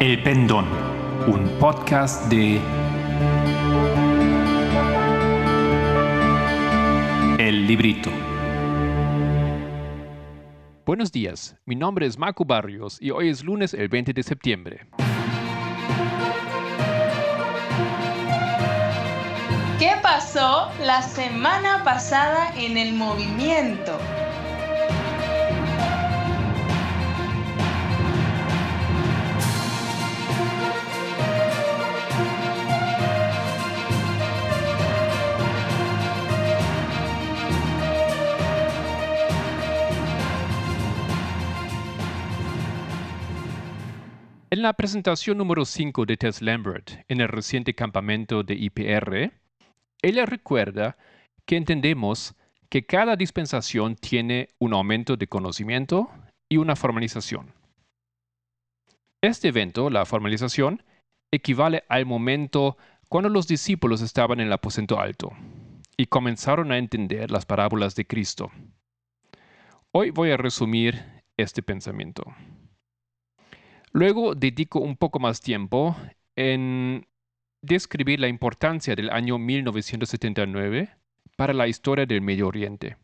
El Pendón, un podcast de El Librito. Buenos días, mi nombre es Marco Barrios y hoy es lunes el 20 de septiembre. ¿Qué pasó la semana pasada en el movimiento? En la presentación número 5 de Tess Lambert en el reciente campamento de IPR, ella recuerda que entendemos que cada dispensación tiene un aumento de conocimiento y una formalización. Este evento, la formalización, equivale al momento cuando los discípulos estaban en el aposento alto y comenzaron a entender las parábolas de Cristo. Hoy voy a resumir este pensamiento. Luego dedico un poco más tiempo en describir la importancia del año 1979 para la historia del Medio Oriente.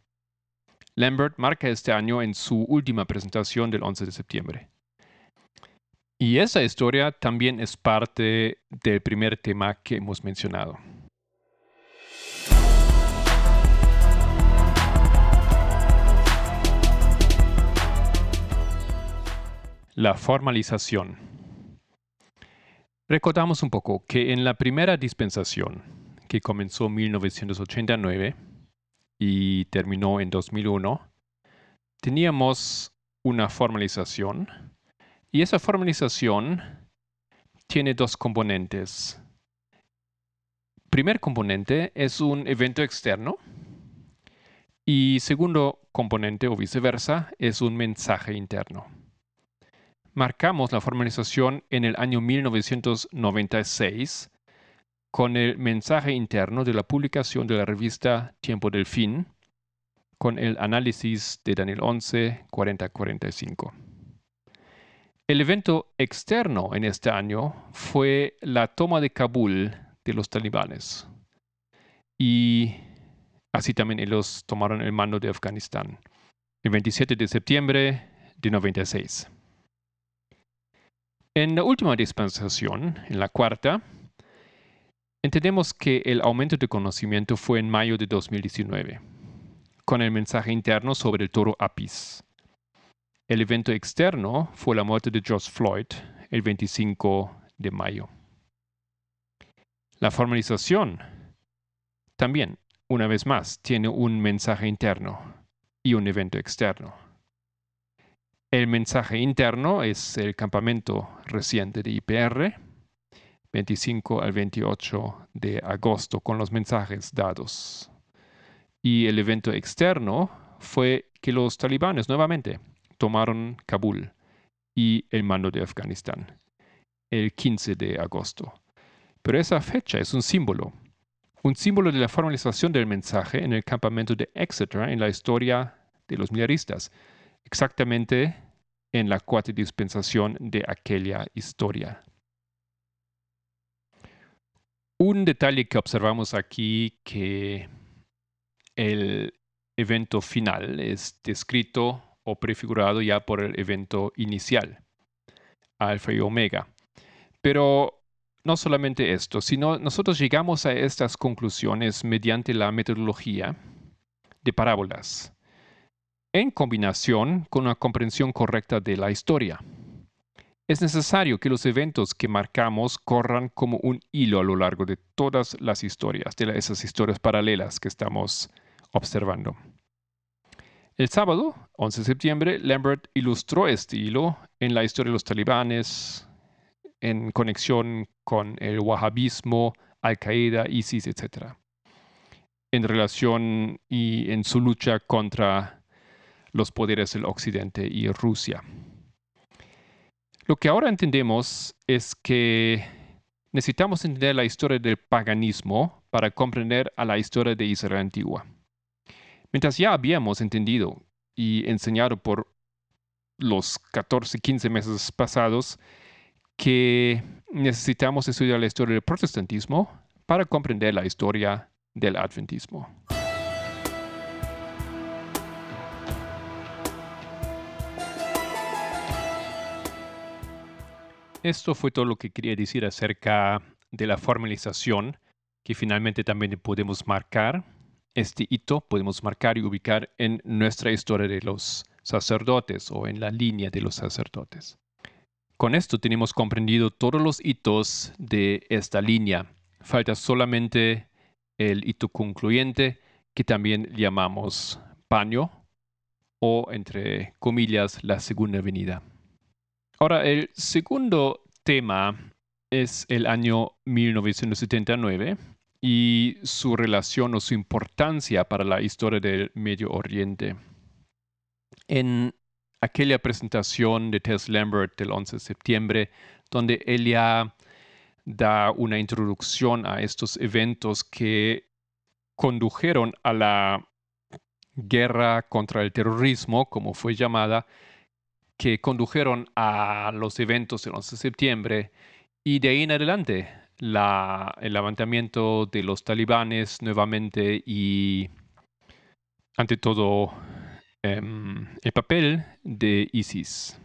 Lambert marca este año en su última presentación del 11 de septiembre. Y esa historia también es parte del primer tema que hemos mencionado. La formalización. Recordamos un poco que en la primera dispensación, que comenzó en 1989 y terminó en 2001, teníamos una formalización y esa formalización tiene dos componentes. Primer componente es un evento externo y segundo componente o viceversa es un mensaje interno marcamos la formalización en el año 1996 con el mensaje interno de la publicación de la revista Tiempo del Fin, con el análisis de Daniel 11, 40-45. El evento externo en este año fue la toma de Kabul de los talibanes. Y así también ellos tomaron el mando de Afganistán el 27 de septiembre de 96. En la última dispensación, en la cuarta, entendemos que el aumento de conocimiento fue en mayo de 2019, con el mensaje interno sobre el toro Apis. El evento externo fue la muerte de George Floyd el 25 de mayo. La formalización también, una vez más, tiene un mensaje interno y un evento externo. El mensaje interno es el campamento reciente de IPR, 25 al 28 de agosto, con los mensajes dados. Y el evento externo fue que los talibanes nuevamente tomaron Kabul y el mando de Afganistán el 15 de agosto. Pero esa fecha es un símbolo, un símbolo de la formalización del mensaje en el campamento de Exeter en la historia de los militaristas, exactamente en la cuarta dispensación de aquella historia. Un detalle que observamos aquí que el evento final es descrito o prefigurado ya por el evento inicial, alfa y omega. Pero no solamente esto, sino nosotros llegamos a estas conclusiones mediante la metodología de parábolas en combinación con una comprensión correcta de la historia. Es necesario que los eventos que marcamos corran como un hilo a lo largo de todas las historias, de esas historias paralelas que estamos observando. El sábado, 11 de septiembre, Lambert ilustró este hilo en la historia de los talibanes, en conexión con el wahhabismo, Al-Qaeda, ISIS, etc. En relación y en su lucha contra los poderes del Occidente y Rusia. Lo que ahora entendemos es que necesitamos entender la historia del paganismo para comprender a la historia de Israel antigua. Mientras ya habíamos entendido y enseñado por los 14, 15 meses pasados que necesitamos estudiar la historia del protestantismo para comprender la historia del adventismo. Esto fue todo lo que quería decir acerca de la formalización, que finalmente también podemos marcar. Este hito podemos marcar y ubicar en nuestra historia de los sacerdotes o en la línea de los sacerdotes. Con esto tenemos comprendido todos los hitos de esta línea. Falta solamente el hito concluyente que también llamamos paño o entre comillas la segunda venida. Ahora, el segundo tema es el año 1979 y su relación o su importancia para la historia del Medio Oriente. En aquella presentación de Tess Lambert del 11 de septiembre, donde ella da una introducción a estos eventos que condujeron a la guerra contra el terrorismo, como fue llamada, que condujeron a los eventos del 11 de septiembre y de ahí en adelante el levantamiento de los talibanes nuevamente y ante todo em, el papel de ISIS.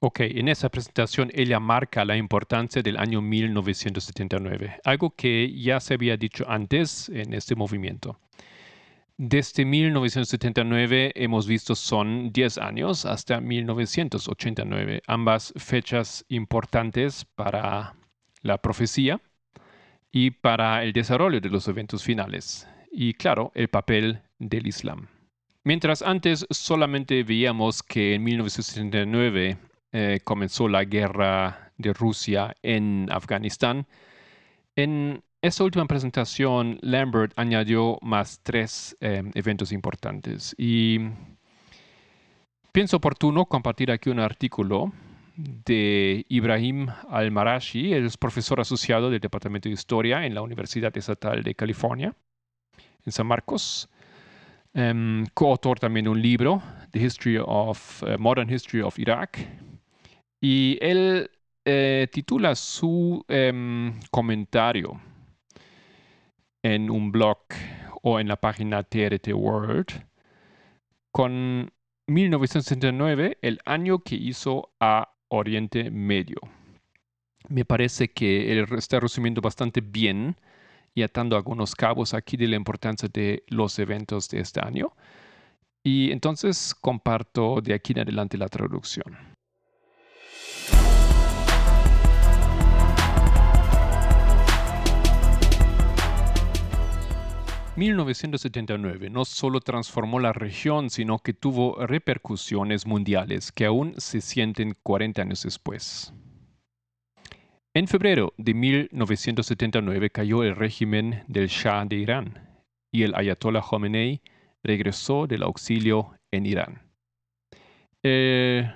Ok, en esa presentación ella marca la importancia del año 1979, algo que ya se había dicho antes en este movimiento. Desde 1979 hemos visto son 10 años hasta 1989, ambas fechas importantes para la profecía y para el desarrollo de los eventos finales, y claro, el papel del Islam. Mientras antes solamente veíamos que en 1979 eh, comenzó la guerra de Rusia en Afganistán, en esta última presentación, Lambert añadió más tres eh, eventos importantes. Y pienso oportuno compartir aquí un artículo de Ibrahim Al-Marashi, el profesor asociado del Departamento de Historia en la Universidad Estatal de California, en San Marcos, um, coautor también de un libro, The History of, eh, Modern History of Iraq, y él eh, titula su em, comentario en un blog o en la página TRT World con 1969, el año que hizo a Oriente Medio. Me parece que él está resumiendo bastante bien y atando algunos cabos aquí de la importancia de los eventos de este año. Y entonces comparto de aquí en adelante la traducción. 1979 no solo transformó la región, sino que tuvo repercusiones mundiales que aún se sienten 40 años después. En febrero de 1979 cayó el régimen del Shah de Irán y el Ayatollah Khomeini regresó del auxilio en Irán. El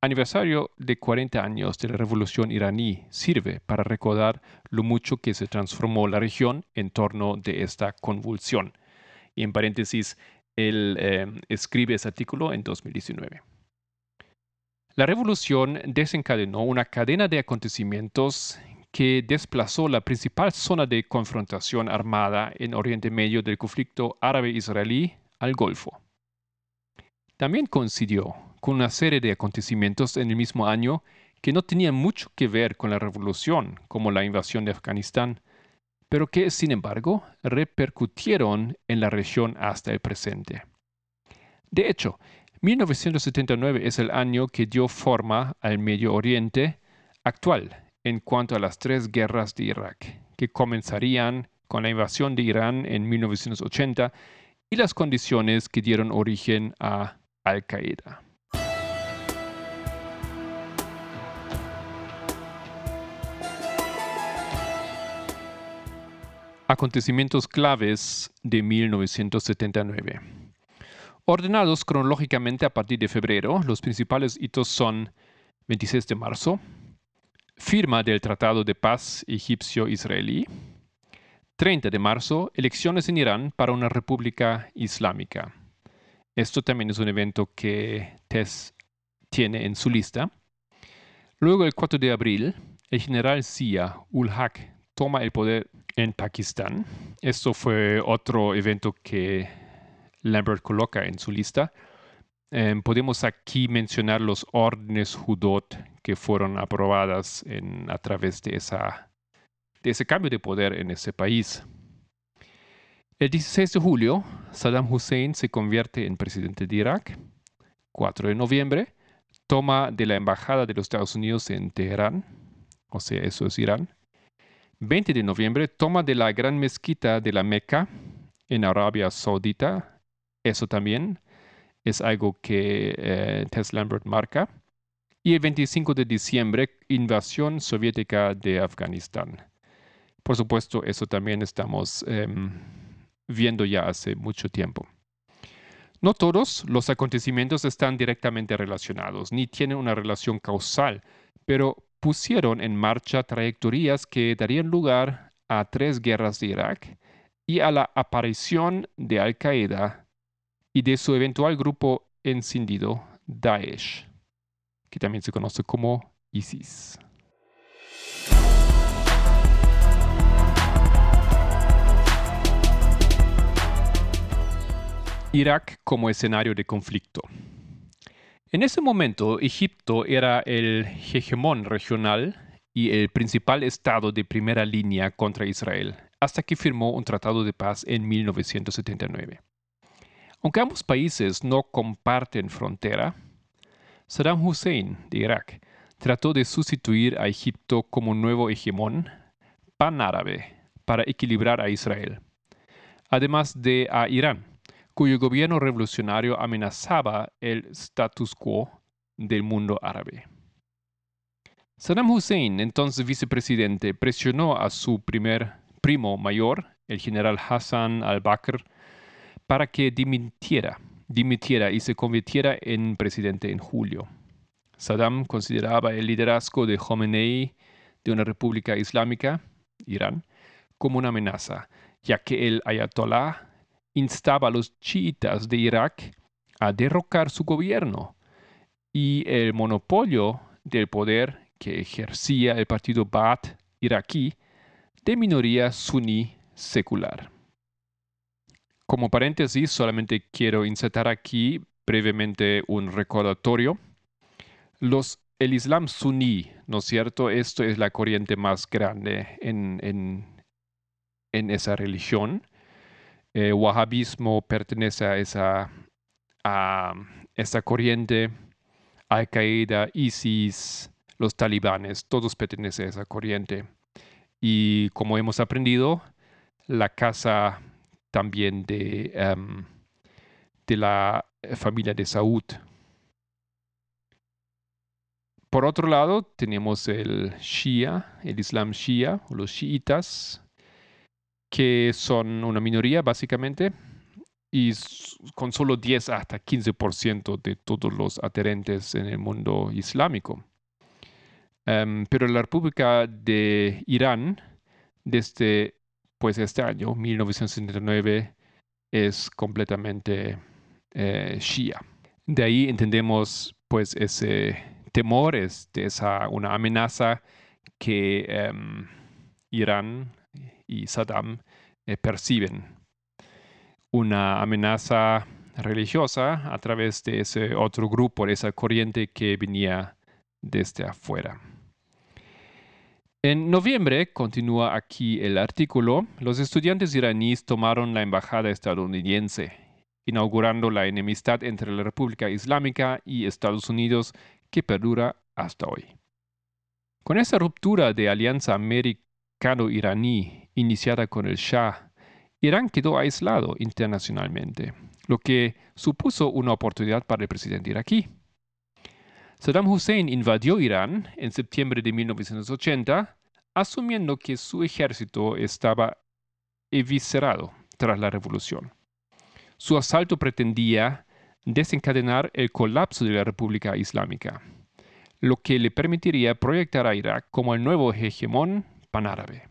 aniversario de 40 años de la revolución iraní sirve para recordar lo mucho que se transformó la región en torno de esta convulsión. Y en paréntesis, él eh, escribe ese artículo en 2019. La revolución desencadenó una cadena de acontecimientos que desplazó la principal zona de confrontación armada en Oriente Medio del conflicto árabe-israelí al Golfo. También coincidió con una serie de acontecimientos en el mismo año que no tenían mucho que ver con la revolución, como la invasión de Afganistán, pero que, sin embargo, repercutieron en la región hasta el presente. De hecho, 1979 es el año que dio forma al Medio Oriente actual en cuanto a las tres guerras de Irak, que comenzarían con la invasión de Irán en 1980 y las condiciones que dieron origen a Al-Qaeda. Acontecimientos claves de 1979. Ordenados cronológicamente a partir de febrero, los principales hitos son 26 de marzo, firma del Tratado de Paz egipcio-israelí, 30 de marzo, elecciones en Irán para una república islámica. Esto también es un evento que Tess tiene en su lista. Luego, el 4 de abril, el general Zia ul Haq toma el poder en Pakistán. Esto fue otro evento que Lambert coloca en su lista. Em, podemos aquí mencionar los órdenes Hudot que fueron aprobadas a través de, de ese cambio de poder en ese país. El 16 de julio, Saddam Hussein se convierte en presidente de Irak. 4 de noviembre, toma de la embajada de los Estados Unidos en Teherán, o sea, eso es Irán. 20 de noviembre, toma de la gran mezquita de la Meca en Arabia Saudita, eso también es algo que eh, Tess Lambert marca. Y el 25 de diciembre, invasión soviética de Afganistán. Por supuesto, eso también estamos em, viendo ya hace mucho tiempo. No todos los acontecimientos están directamente relacionados, ni tienen una relación causal, pero pusieron en marcha trayectorias que darían lugar a tres guerras de Irak y a la aparición de Al-Qaeda y de su eventual grupo encendido Daesh, que también se conoce como ISIS. Irak como escenario de conflicto. En ese momento, Egipto era el hegemón regional y el principal estado de primera línea contra Israel, hasta que firmó un tratado de paz en 1979. Aunque ambos países no comparten frontera, Saddam Hussein de Irak trató de sustituir a Egipto como nuevo hegemón panárabe para equilibrar a Israel, además de a Irán, cuyo gobierno revolucionario amenazaba el status quo del mundo árabe. Saddam Hussein, entonces vicepresidente, presionó a su primer primo mayor, el general Hassan al-Bakr, para que dimitiera, dimitiera y se convirtiera en presidente en julio. Saddam consideraba el liderazgo de Khomeini de una república islámica, Irán, como una amenaza, ya que el ayatollah instaba a los chiitas de Irak a derrocar su gobierno y el monopolio del poder que ejercía el partido Baath iraquí de minoría suní secular. Como paréntesis, solamente quiero insertar aquí brevemente un recordatorio. Los, el Islam suní, ¿no es cierto? Esto es la corriente más grande en, en, esa religión. El wahhabismo pertenece a esa, a esa corriente. Al-Qaeda, ISIS, los talibanes, todos pertenecen a esa corriente. Y como hemos aprendido, la casa también de, em, de la familia de Saud. Por otro lado, tenemos el Shia, el Islam Shia, o los chiitas, que son una minoría básicamente, y con solo 10 hasta 15% de todos los adherentes en el mundo islámico. Em, pero la República de Irán, desde pues este año, 1979, es completamente eh, Shia. De ahí entendemos pues ese temor, es esa, una amenaza que em, Irán y Saddam eh, perciben. Una amenaza religiosa a través de ese otro grupo, de esa corriente que venía desde afuera. En noviembre, continúa aquí el artículo, los estudiantes iraníes tomaron la embajada estadounidense, inaugurando la enemistad entre la República Islámica y Estados Unidos que perdura hasta hoy. Con esa ruptura de alianza americano-iraní iniciada con el Shah, Irán quedó aislado internacionalmente, lo que supuso una oportunidad para el presidente iraquí. Saddam Hussein invadió Irán en septiembre de 1980, asumiendo que su ejército estaba eviscerado tras la revolución. Su asalto pretendía desencadenar el colapso de la República Islámica, lo que le permitiría proyectar a Irak como el nuevo hegemón panárabe.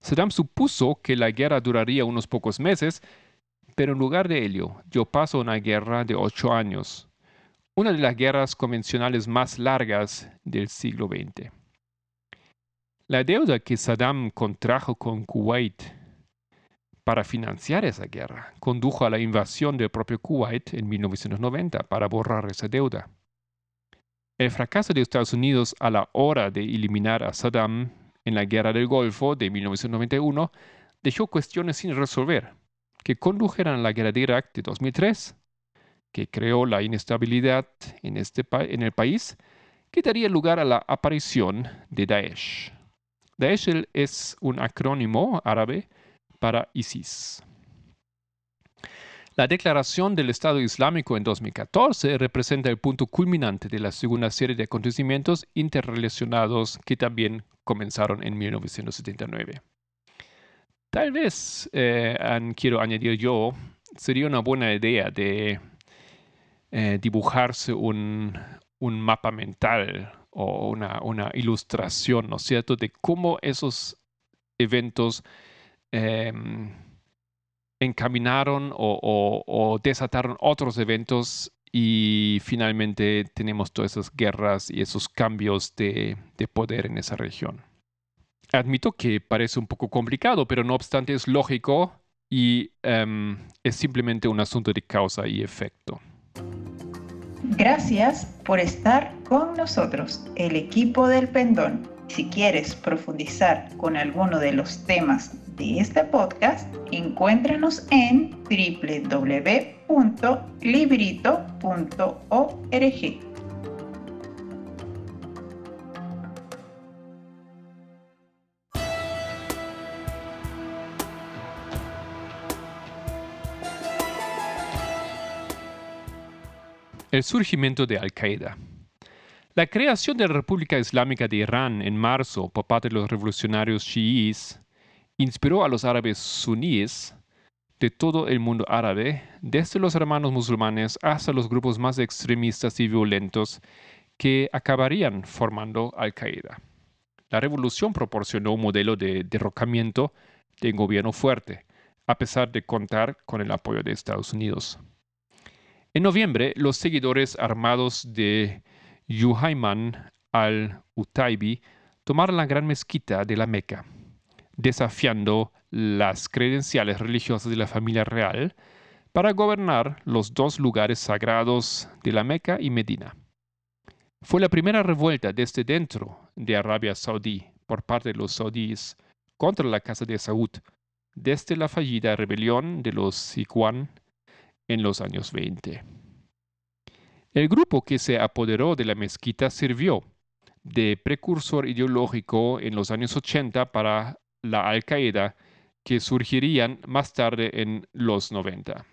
Saddam supuso que la guerra duraría unos pocos meses, pero en lugar de ello dio paso a una guerra de ocho años, una de las guerras convencionales más largas del siglo XX. La deuda que Saddam contrajo con Kuwait para financiar esa guerra condujo a la invasión del propio Kuwait en 1990 para borrar esa deuda. El fracaso de Estados Unidos a la hora de eliminar a Saddam en la Guerra del Golfo de 1991 dejó cuestiones sin resolver, que condujeron a la Guerra de Irak de 2003, que creó la inestabilidad en, este en el país, que daría lugar a la aparición de Daesh. Daesh es un acrónimo árabe para ISIS. La declaración del Estado Islámico en 2014 representa el punto culminante de la segunda serie de acontecimientos interrelacionados que también comenzaron en 1979. Tal vez, eh, quiero añadir yo, sería una buena idea de eh, dibujarse un, mapa mental o una, ilustración, ¿no es cierto?, de cómo esos eventos em, encaminaron o, desataron otros eventos y finalmente tenemos todas esas guerras y esos cambios de, poder en esa región. Admito que parece un poco complicado, pero no obstante es lógico y em, es simplemente un asunto de causa y efecto. Gracias por estar con nosotros, el equipo del Pendón. Si quieres profundizar con alguno de los temas de este podcast, encuéntranos en www.librito.org. El surgimiento de Al-Qaeda. La creación de la República Islámica de Irán en marzo por parte de los revolucionarios chiíes inspiró a los árabes suníes de todo el mundo árabe, desde los hermanos musulmanes hasta los grupos más extremistas y violentos que acabarían formando Al-Qaeda. La revolución proporcionó un modelo de derrocamiento de un gobierno fuerte, a pesar de contar con el apoyo de Estados Unidos. En noviembre, los seguidores armados de Yuhayman al-Utaibi tomaron la gran mezquita de la Meca desafiando las credenciales religiosas de la familia real para gobernar los dos lugares sagrados de la Meca y Medina. Fue la primera revuelta desde dentro de Arabia Saudí por parte de los saudíes contra la Casa de Saud desde la fallida rebelión de los Siquan en los años 20. El grupo que se apoderó de la mezquita sirvió de precursor ideológico en los años 80 para la Al-Qaeda que surgirían más tarde en los 90.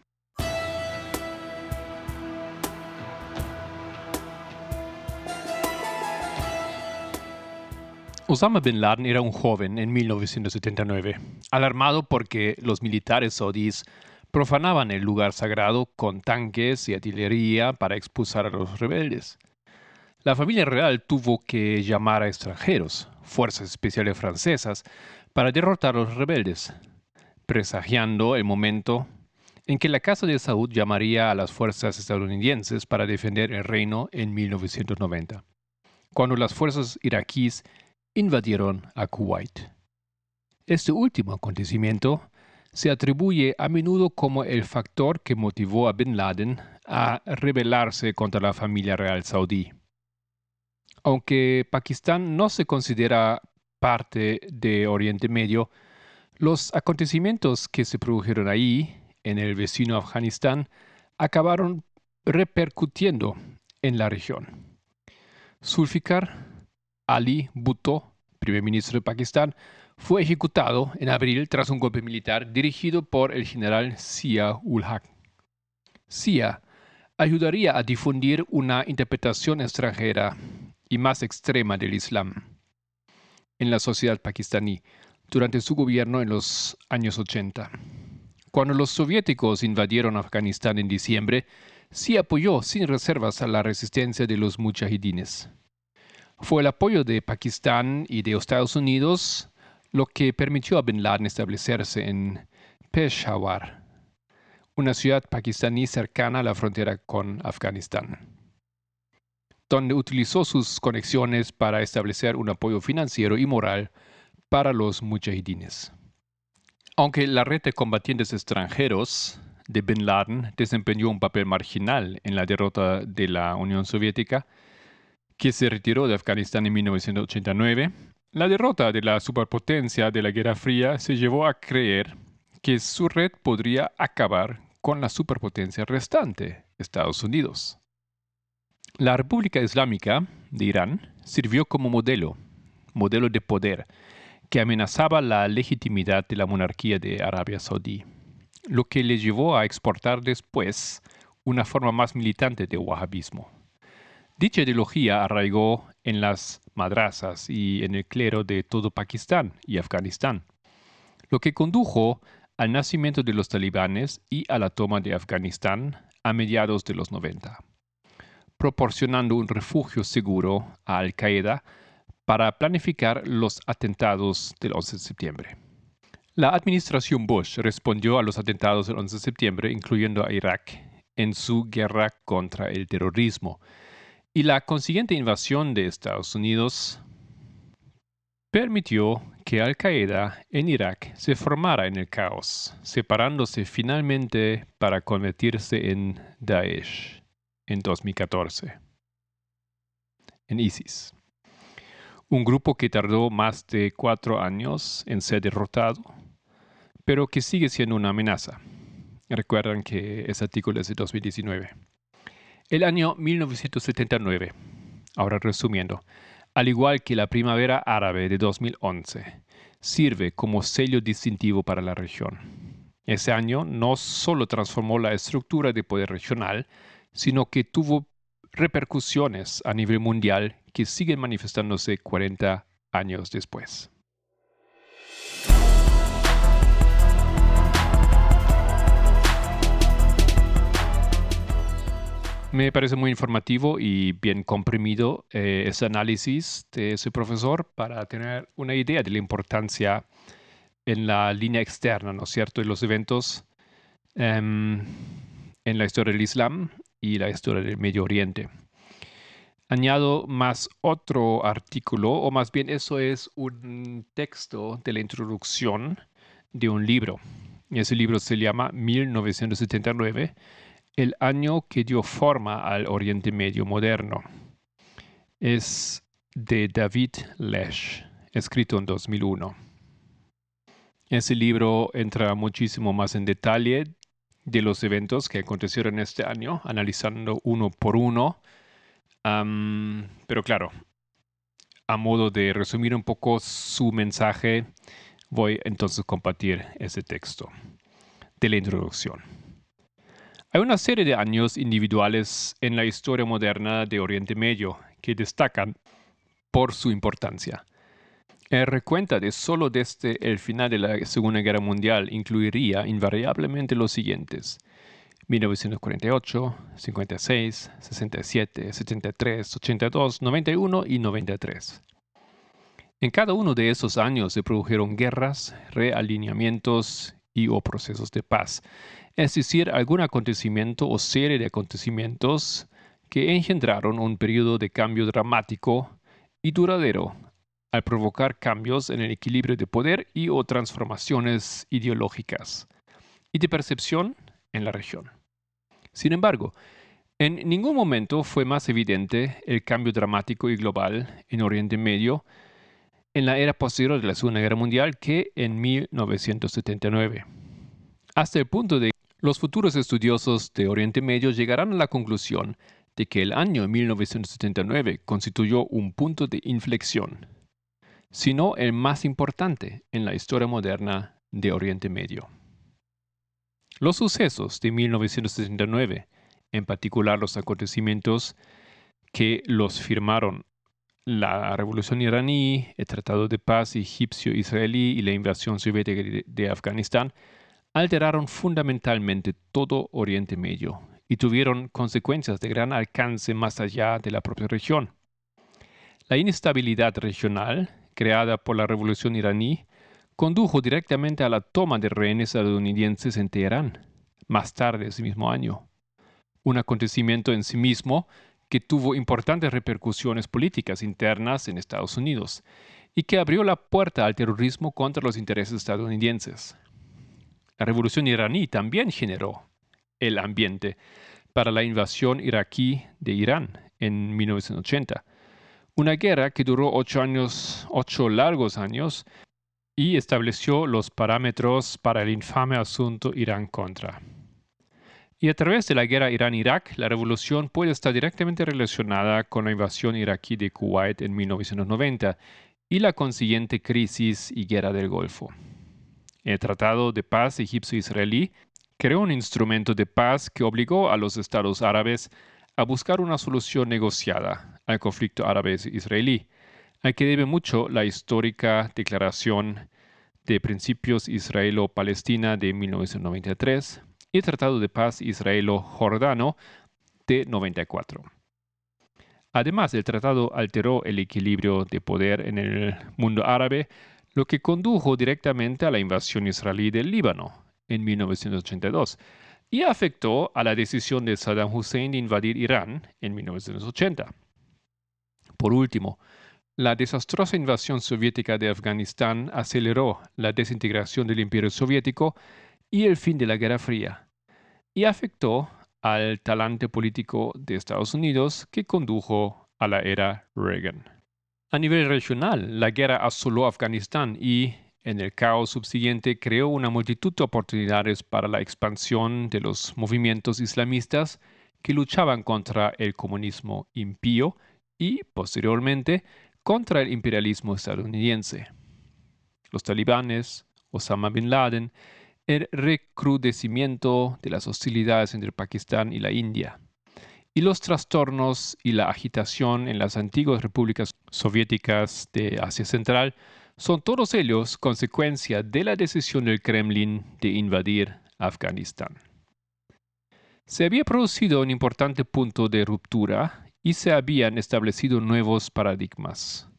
Osama bin Laden era un joven en 1979, alarmado porque los militares saudíes profanaban el lugar sagrado con tanques y artillería para expulsar a los rebeldes. La familia real tuvo que llamar a extranjeros, fuerzas especiales francesas, para derrotar a los rebeldes, presagiando el momento en que la Casa de Saud llamaría a las fuerzas estadounidenses para defender el reino en 1990, cuando las fuerzas iraquíes invadieron a Kuwait. Este último acontecimiento se atribuye a menudo como el factor que motivó a Bin Laden a rebelarse contra la familia real saudí. Aunque Pakistán no se considera parte de Oriente Medio, los acontecimientos que se produjeron ahí, en el vecino Afganistán, acabaron repercutiendo en la región. Zulfikar Ali Bhutto, primer ministro de Pakistán, fue ejecutado en abril tras un golpe militar dirigido por el general Sia ul Haq. Sia ayudaría a difundir una interpretación extranjera y más extrema del Islam en la sociedad pakistaní durante su gobierno en los años 80. Cuando los soviéticos invadieron Afganistán en diciembre, sí apoyó sin reservas a la resistencia de los mujahidines. Fue el apoyo de Pakistán y de Estados Unidos lo que permitió a Bin Laden establecerse en Peshawar, una ciudad pakistaní cercana a la frontera con Afganistán. Donde utilizó sus conexiones para establecer un apoyo financiero y moral para los mujahidines. Aunque la red de combatientes extranjeros de Bin Laden desempeñó un papel marginal en la derrota de la Unión Soviética, que se retiró de Afganistán en 1989, la derrota de la superpotencia de la Guerra Fría se llevó a creer que su red podría acabar con la superpotencia restante, Estados Unidos. La República Islámica de Irán sirvió como modelo, modelo de poder, que amenazaba la legitimidad de la monarquía de Arabia Saudí lo que le llevó a exportar después una forma más militante de wahhabismo. Dicha ideología arraigó en las madrazas y en el clero de todo Pakistán y Afganistán, lo que condujo al nacimiento de los talibanes y a la toma de Afganistán a mediados de los 90, proporcionando un refugio seguro a Al Qaeda para planificar los atentados del 11 de septiembre. La administración Bush respondió a los atentados del 11 de septiembre, incluyendo a Irak, en su guerra contra el terrorismo. Y la consiguiente invasión de Estados Unidos permitió que Al Qaeda en Irak se formara en el caos, separándose finalmente para convertirse en Daesh en 2014, en ISIS. Un grupo que tardó más de cuatro años en ser derrotado pero que sigue siendo una amenaza. Recuerdan que ese artículo es de 2019. El año 1979, ahora resumiendo, al igual que la primavera árabe de 2011, sirve como sello distintivo para la región. Ese año no solo transformó la estructura de poder regional, sino que tuvo repercusiones a nivel mundial que siguen manifestándose 40 años después. Me parece muy informativo y bien comprimido eh, ese análisis de ese profesor para tener una idea de la importancia en la línea externa, ¿no es cierto?, de los eventos em, en la historia del Islam y la historia del Medio Oriente. Añado más otro artículo, o más bien eso es un texto de la introducción de un libro. Ese libro se llama 1979 el año que dio forma al Oriente Medio moderno. Es de David Lesh, escrito en 2001. Ese libro entra muchísimo más en detalle de los eventos que acontecieron este año, analizando uno por uno. pero claro, a modo de resumir un poco su mensaje, voy entonces a compartir ese texto de la introducción. Hay una serie de años individuales en la historia moderna de Oriente Medio que destacan por su importancia. El recuento de solo desde el final de la Segunda Guerra Mundial incluiría invariablemente los siguientes. 1948, 56, 67, 73, 82, 91 y 93. En cada uno de esos años se produjeron guerras, realineamientos y o procesos de paz es decir, algún acontecimiento o serie de acontecimientos que engendraron un periodo de cambio dramático y duradero al provocar cambios en el equilibrio de poder y o transformaciones ideológicas y de percepción en la región. Sin embargo, en ningún momento fue más evidente el cambio dramático y global en Oriente Medio en la era posterior de la Segunda Guerra Mundial que en 1979, hasta el punto de los futuros estudiosos de Oriente Medio llegarán a la conclusión de que el año 1979 constituyó un punto de inflexión, sino el más importante en la historia moderna de Oriente Medio. Los sucesos de 1979, en particular los acontecimientos que los firmaron la revolución iraní, el Tratado de Paz egipcio-israelí y la invasión soviética de Afganistán, alteraron fundamentalmente todo Oriente Medio y tuvieron consecuencias de gran alcance más allá de la propia región. La inestabilidad regional, creada por la revolución iraní, condujo directamente a la toma de rehenes estadounidenses en Teherán, más tarde ese mismo año. Un acontecimiento en sí mismo que tuvo importantes repercusiones políticas internas en Estados Unidos y que abrió la puerta al terrorismo contra los intereses estadounidenses. La revolución iraní también generó el ambiente para la invasión iraquí de Irán en 1980, una guerra que duró ocho años, ocho largos años, y estableció los parámetros para el infame asunto Irán-Contra. Y a través de la guerra Irán-Irak, la revolución puede estar directamente relacionada con la invasión iraquí de Kuwait en 1990 y la consiguiente crisis y guerra del Golfo. El Tratado de Paz egipcio-israelí creó un instrumento de paz que obligó a los estados árabes a buscar una solución negociada al conflicto árabe-israelí, al que debe mucho la histórica Declaración de Principios Israelo-Palestina de 1993 y el Tratado de Paz Israelo-Jordano de 94. Además, el tratado alteró el equilibrio de poder en el mundo árabe, lo que condujo directamente a la invasión israelí del Líbano en 1982 y afectó a la decisión de Saddam Hussein de invadir Irán en 1980. Por último, la desastrosa invasión soviética de Afganistán aceleró la desintegración del imperio soviético y el fin de la Guerra Fría, y afectó al talante político de Estados Unidos que condujo a la era Reagan. A nivel regional, la guerra asoló Afganistán y, en el caos subsiguiente, creó una multitud de oportunidades para la expansión de los movimientos islamistas que luchaban contra el comunismo impío y, posteriormente, contra el imperialismo estadounidense. Los talibanes, Osama bin Laden, el recrudecimiento de las hostilidades entre Pakistán y la India, y los trastornos y la agitación en las antiguas repúblicas soviéticas de Asia Central son todos ellos consecuencia de la decisión del Kremlin de invadir Afganistán. Se había producido un importante punto de ruptura y se habían establecido nuevos paradigmas.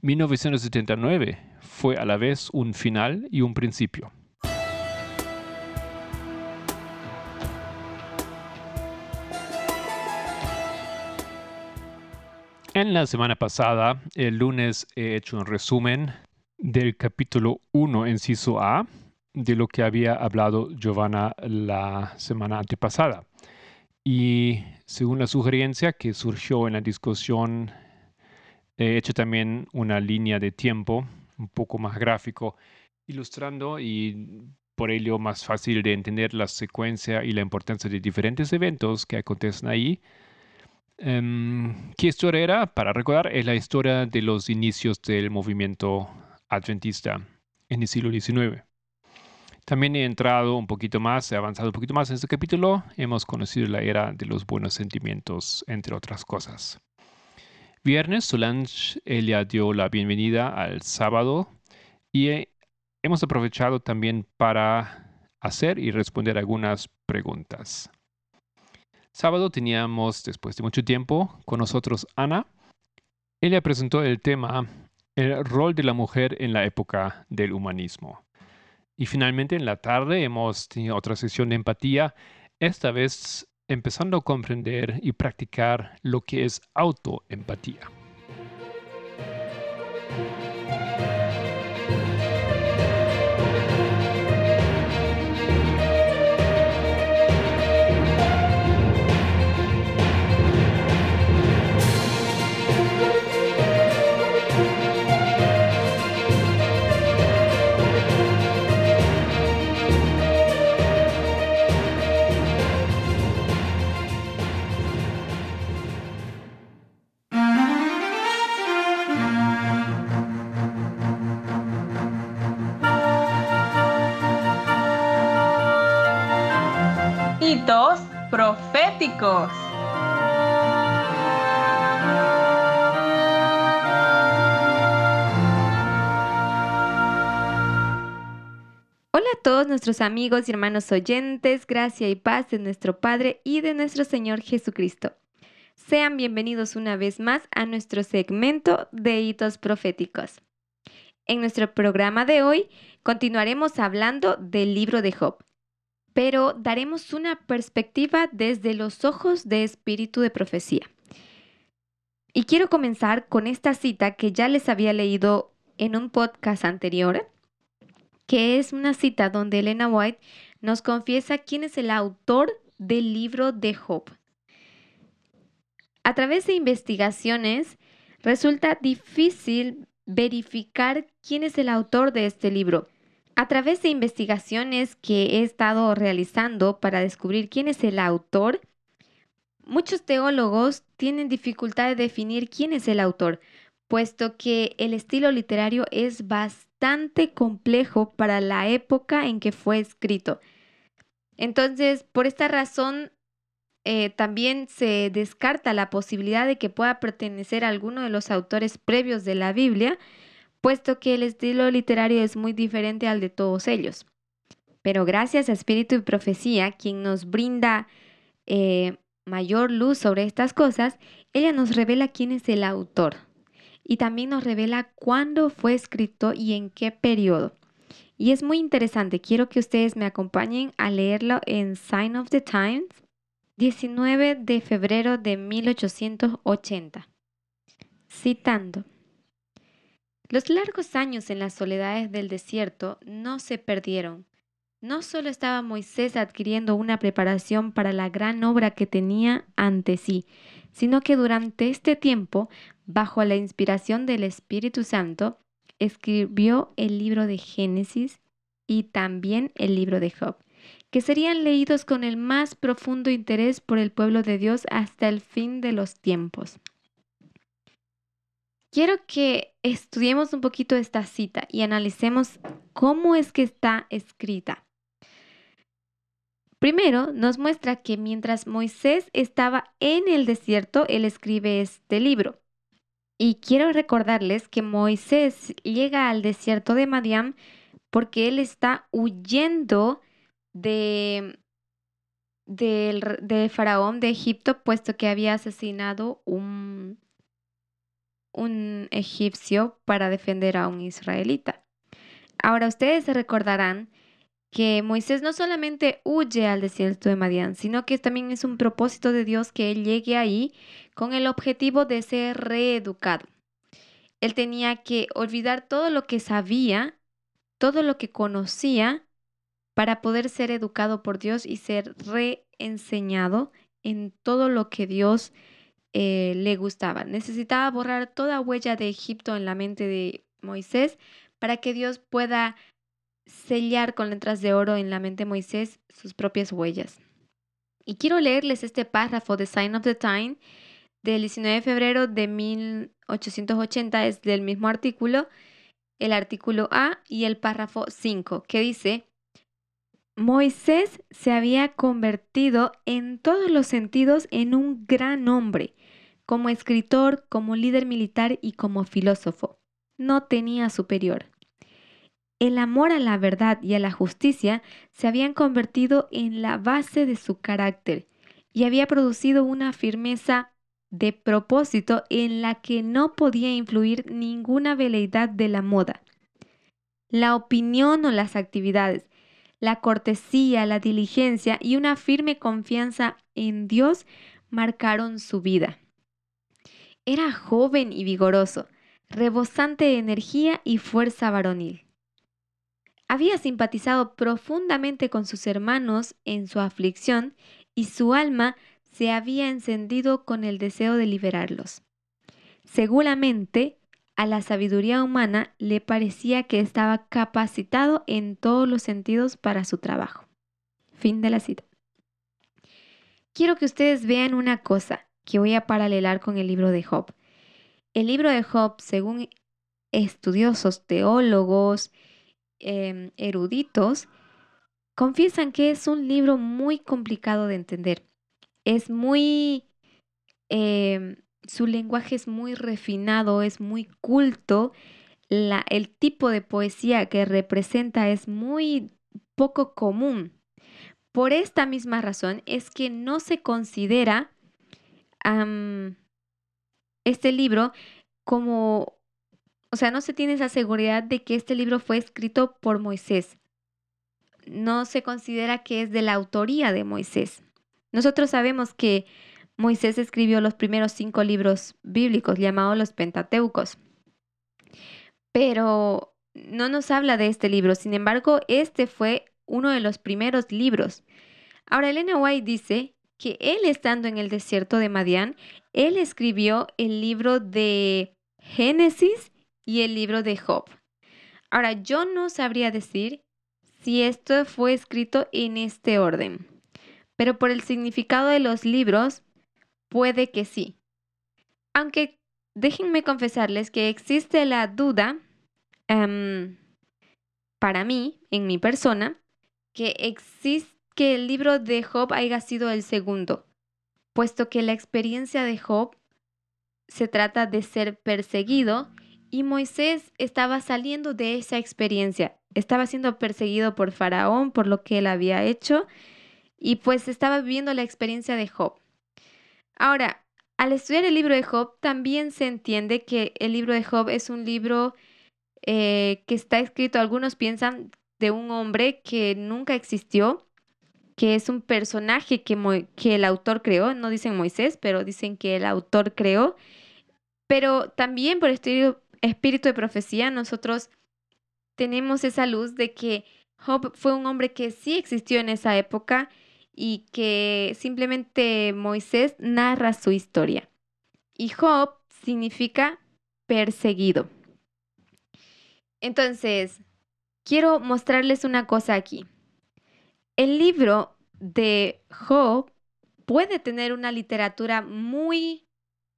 1979 fue a la vez un final y un principio. En la semana pasada, el lunes, he hecho un resumen del capítulo 1, inciso A, de lo que había hablado Giovanna la semana antepasada. Y según la sugerencia que surgió en la discusión, he hecho también una línea de tiempo un poco más gráfico, ilustrando y por ello más fácil de entender la secuencia y la importancia de diferentes eventos que acontecen ahí. Em, ¿Qué historia era? Para recordar, es la historia de los inicios del movimiento adventista en el siglo XIX. También he entrado un poquito más, he avanzado un poquito más en este capítulo. Hemos conocido la era de los buenos sentimientos, entre otras cosas. Viernes, Solange ella dio la bienvenida al sábado y hemos aprovechado también para hacer y responder algunas preguntas. Sábado teníamos, después de mucho tiempo, con nosotros Ana. Ella presentó el tema El rol de la mujer en la época del humanismo. Y finalmente en la tarde hemos tenido otra sesión de empatía, esta vez empezando a comprender y practicar lo que es autoempatía. Proféticos. Hola a todos nuestros amigos y hermanos oyentes, gracia y paz de nuestro Padre y de nuestro Señor Jesucristo. Sean bienvenidos una vez más a nuestro segmento de hitos proféticos. En nuestro programa de hoy continuaremos hablando del libro de Job pero daremos una perspectiva desde los ojos de espíritu de profecía. Y quiero comenzar con esta cita que ya les había leído en un podcast anterior, que es una cita donde Elena White nos confiesa quién es el autor del libro de Job. A través de investigaciones, resulta difícil verificar quién es el autor de este libro. A través de investigaciones que he estado realizando para descubrir quién es el autor, muchos teólogos tienen dificultad de definir quién es el autor, puesto que el estilo literario es bastante complejo para la época en que fue escrito. Entonces, por esta razón, eh, también se descarta la posibilidad de que pueda pertenecer a alguno de los autores previos de la Biblia, puesto que el estilo literario es muy diferente al de todos ellos. Pero gracias a Espíritu y Profecía, quien nos brinda eh, mayor luz sobre estas cosas, ella nos revela quién es el autor y también nos revela cuándo fue escrito y en qué periodo. Y es muy interesante, quiero que ustedes me acompañen a leerlo en Sign of the Times, 19 de febrero de 1880. Citando. Los largos años en las soledades del desierto no se perdieron. No solo estaba Moisés adquiriendo una preparación para la gran obra que tenía ante sí, sino que durante este tiempo, bajo la inspiración del Espíritu Santo, escribió el libro de Génesis y también el libro de Job que serían leídos con el más profundo interés por el pueblo de Dios hasta el fin de los tiempos. Quiero que estudiemos un poquito esta cita y analicemos cómo es que está escrita. Primero, nos muestra que mientras Moisés estaba en el desierto, él escribe este libro. Y quiero recordarles que Moisés llega al desierto de Madián porque él está huyendo de, de Faraón de Egipto, puesto que había asesinado un, un egipcio para defender a un israelita. Ahora ustedes se recordarán que Moisés no solamente huye al desierto de Madián, sino que también es un propósito de Dios que él llegue ahí con el objetivo de ser reeducado. Él tenía que olvidar todo lo que sabía, todo lo que conocía para poder ser educado por Dios y ser reenseñado en todo lo que Dios eh, le gustaba. Necesitaba borrar toda huella de Egipto en la mente de Moisés para que Dios pueda sellar con letras de oro en la mente de Moisés sus propias huellas. Y quiero leerles este párrafo de Sign of the Time del 19 de febrero de 1880, es del mismo artículo, el artículo A y el párrafo 5, que dice, Moisés se había convertido en todos los sentidos en un gran hombre, como escritor, como líder militar y como filósofo. No tenía superior. El amor a la verdad y a la justicia se habían convertido en la base de su carácter y había producido una firmeza de propósito en la que no podía influir ninguna veleidad de la moda. La opinión o las actividades, la cortesía, la diligencia y una firme confianza en Dios marcaron su vida. Era joven y vigoroso, rebosante de energía y fuerza varonil. Había simpatizado profundamente con sus hermanos en su aflicción y su alma se había encendido con el deseo de liberarlos. Seguramente a la sabiduría humana le parecía que estaba capacitado en todos los sentidos para su trabajo. Fin de la cita. Quiero que ustedes vean una cosa que voy a paralelar con el libro de Job. El libro de Job, según estudiosos, teólogos, em, eruditos, confiesan que es un libro muy complicado de entender. Es muy em, su lenguaje es muy refinado, es muy culto, el tipo de poesía que representa es muy poco común. Por esta misma razón es que no se considera este libro como, o sea, no se tiene esa seguridad de que este libro fue escrito por Moisés. No se considera que es de la autoría de Moisés. Nosotros sabemos que Moisés escribió los primeros cinco libros bíblicos llamados los Pentateucos. Pero no nos habla de este libro, sin embargo, este fue uno de los primeros libros. Ahora, Elena White dice que él estando en el desierto de Madián, él escribió el libro de Génesis y el libro de Job. Ahora, yo no sabría decir si esto fue escrito en este orden, pero por el significado de los libros, puede que sí. Aunque déjenme confesarles que existe la duda em, para mí, en mi persona, que existe que el libro de Job haya sido el segundo, puesto que la experiencia de Job se trata de ser perseguido y Moisés estaba saliendo de esa experiencia. Estaba siendo perseguido por Faraón por lo que él había hecho y pues estaba viviendo la experiencia de Job. Ahora, al estudiar el libro de Job, también se entiende que el libro de Job es un libro eh, que está escrito, algunos piensan, de un hombre que nunca existió, que es un personaje que, el autor creó, no dicen Moisés, pero dicen que el autor creó. Pero también por este espíritu de profecía, nosotros tenemos esa luz de que Job fue un hombre que sí existió en esa época y que simplemente Moisés narra su historia. Y Job significa perseguido. Entonces, quiero mostrarles una cosa aquí. El libro de Job puede tener una literatura muy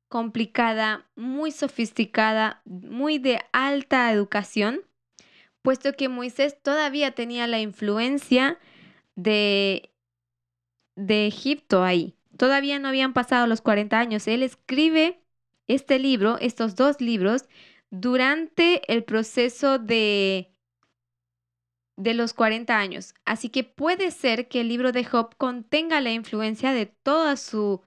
complicada, muy sofisticada, muy de alta educación, puesto que Moisés todavía tenía la influencia de, de Egipto ahí. Todavía no habían pasado los 40 años. Él escribe este libro, estos dos libros, durante el proceso de, de los 40 años. Así que puede ser que el libro de Job contenga la influencia de toda su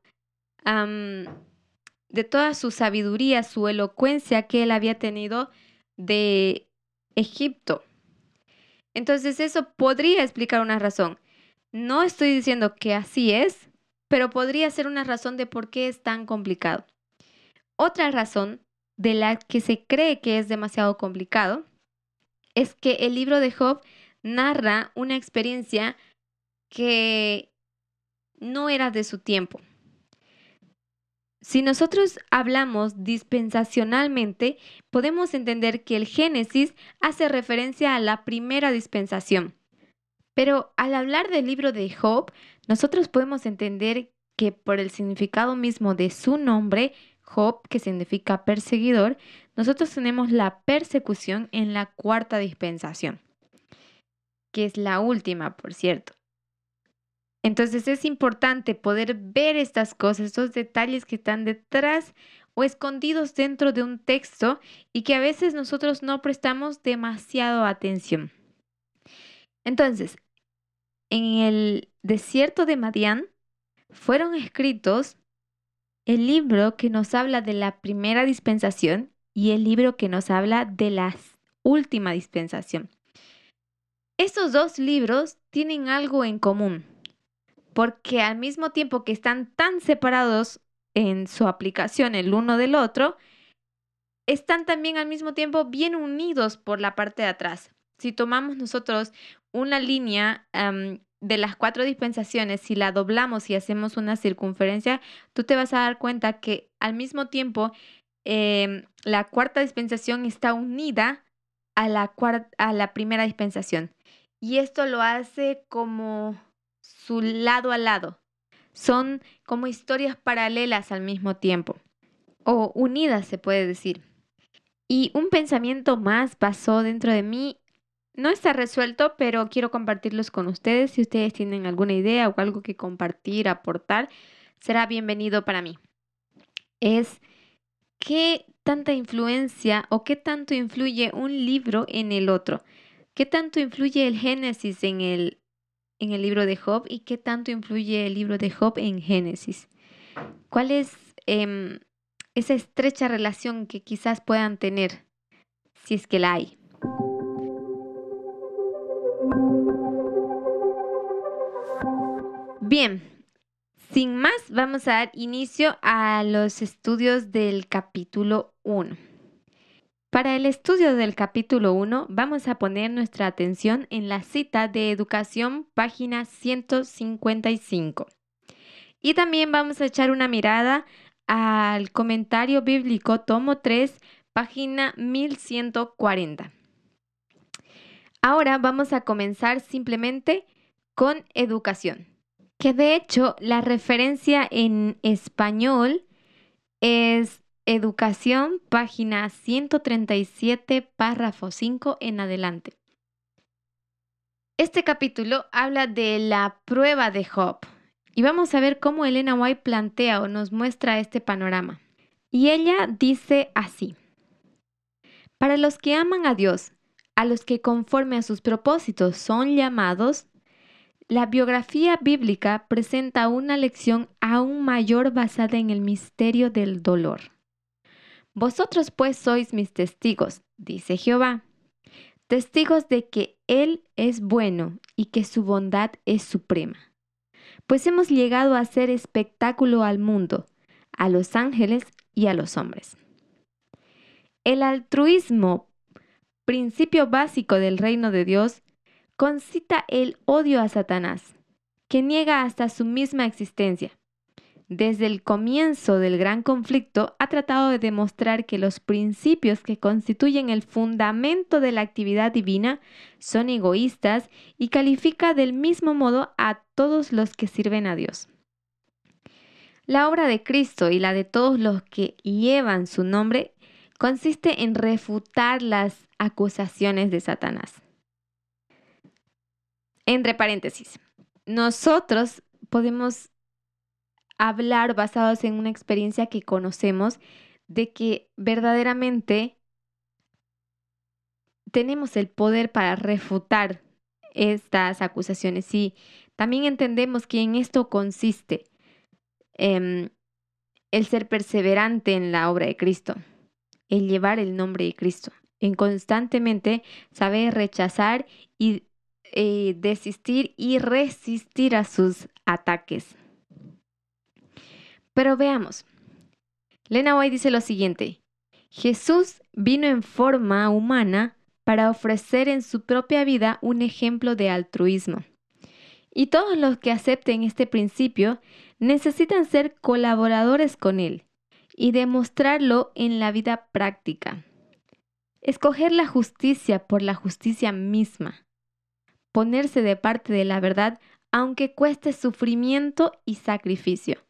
de toda su sabiduría, su elocuencia que él había tenido de Egipto. Entonces eso podría explicar una razón. No estoy diciendo que así es, pero podría ser una razón de por qué es tan complicado. Otra razón de la que se cree que es demasiado complicado es que el libro de Job narra una experiencia que no era de su tiempo. Si nosotros hablamos dispensacionalmente, podemos entender que el Génesis hace referencia a la primera dispensación. Pero al hablar del libro de Job, nosotros podemos entender que por el significado mismo de su nombre, Job, que significa perseguidor, nosotros tenemos la persecución en la cuarta dispensación, que es la última, por cierto. Entonces es importante poder ver estas cosas, estos detalles que están detrás o escondidos dentro de un texto y que a veces nosotros no prestamos demasiado atención. Entonces, en el desierto de Madián fueron escritos el libro que nos habla de la primera dispensación y el libro que nos habla de la última dispensación. Estos dos libros tienen algo en común porque al mismo tiempo que están tan separados en su aplicación el uno del otro, están también al mismo tiempo bien unidos por la parte de atrás. Si tomamos nosotros una línea de las cuatro dispensaciones, si la doblamos y hacemos una circunferencia, tú te vas a dar cuenta que al mismo tiempo em, la cuarta dispensación está unida a la, a la primera dispensación. Y esto lo hace como su lado a lado. Son como historias paralelas al mismo tiempo, o unidas se puede decir. Y un pensamiento más pasó dentro de mí. No está resuelto, pero quiero compartirlos con ustedes. Si ustedes tienen alguna idea o algo que compartir, aportar, será bienvenido para mí. Es qué tanta influencia o qué tanto influye un libro en el otro. ¿Qué tanto influye el Génesis en el en el libro de Job y qué tanto influye el libro de Job en Génesis. ¿Cuál es em, esa estrecha relación que quizás puedan tener, si es que la hay? Bien, sin más, vamos a dar inicio a los estudios del capítulo 1. Para el estudio del capítulo 1 vamos a poner nuestra atención en la cita de educación página 155. Y también vamos a echar una mirada al comentario bíblico tomo 3 página 1140. Ahora vamos a comenzar simplemente con educación, que de hecho la referencia en español es educación, página 137, párrafo 5 en adelante. Este capítulo habla de la prueba de Job y vamos a ver cómo Elena White plantea o nos muestra este panorama. Y ella dice así, para los que aman a Dios, a los que conforme a sus propósitos son llamados, la biografía bíblica presenta una lección aún mayor basada en el misterio del dolor. Vosotros pues sois mis testigos, dice Jehová, testigos de que Él es bueno y que su bondad es suprema. Pues hemos llegado a hacer espectáculo al mundo, a los ángeles y a los hombres. El altruismo, principio básico del reino de Dios, concita el odio a Satanás, que niega hasta su misma existencia. Desde el comienzo del gran conflicto ha tratado de demostrar que los principios que constituyen el fundamento de la actividad divina son egoístas y califica del mismo modo a todos los que sirven a Dios. La obra de Cristo y la de todos los que llevan su nombre consiste en refutar las acusaciones de Satanás. Entre paréntesis, nosotros podemos hablar basados en una experiencia que conocemos de que verdaderamente tenemos el poder para refutar estas acusaciones y también entendemos que en esto consiste em, el ser perseverante en la obra de Cristo, el llevar el nombre de Cristo, en constantemente saber rechazar y eh, desistir y resistir a sus ataques. Pero veamos. Lena White dice lo siguiente. Jesús vino en forma humana para ofrecer en su propia vida un ejemplo de altruismo. Y todos los que acepten este principio necesitan ser colaboradores con él y demostrarlo en la vida práctica. Escoger la justicia por la justicia misma ponerse de parte de la verdad aunque cueste sufrimiento y sacrificio.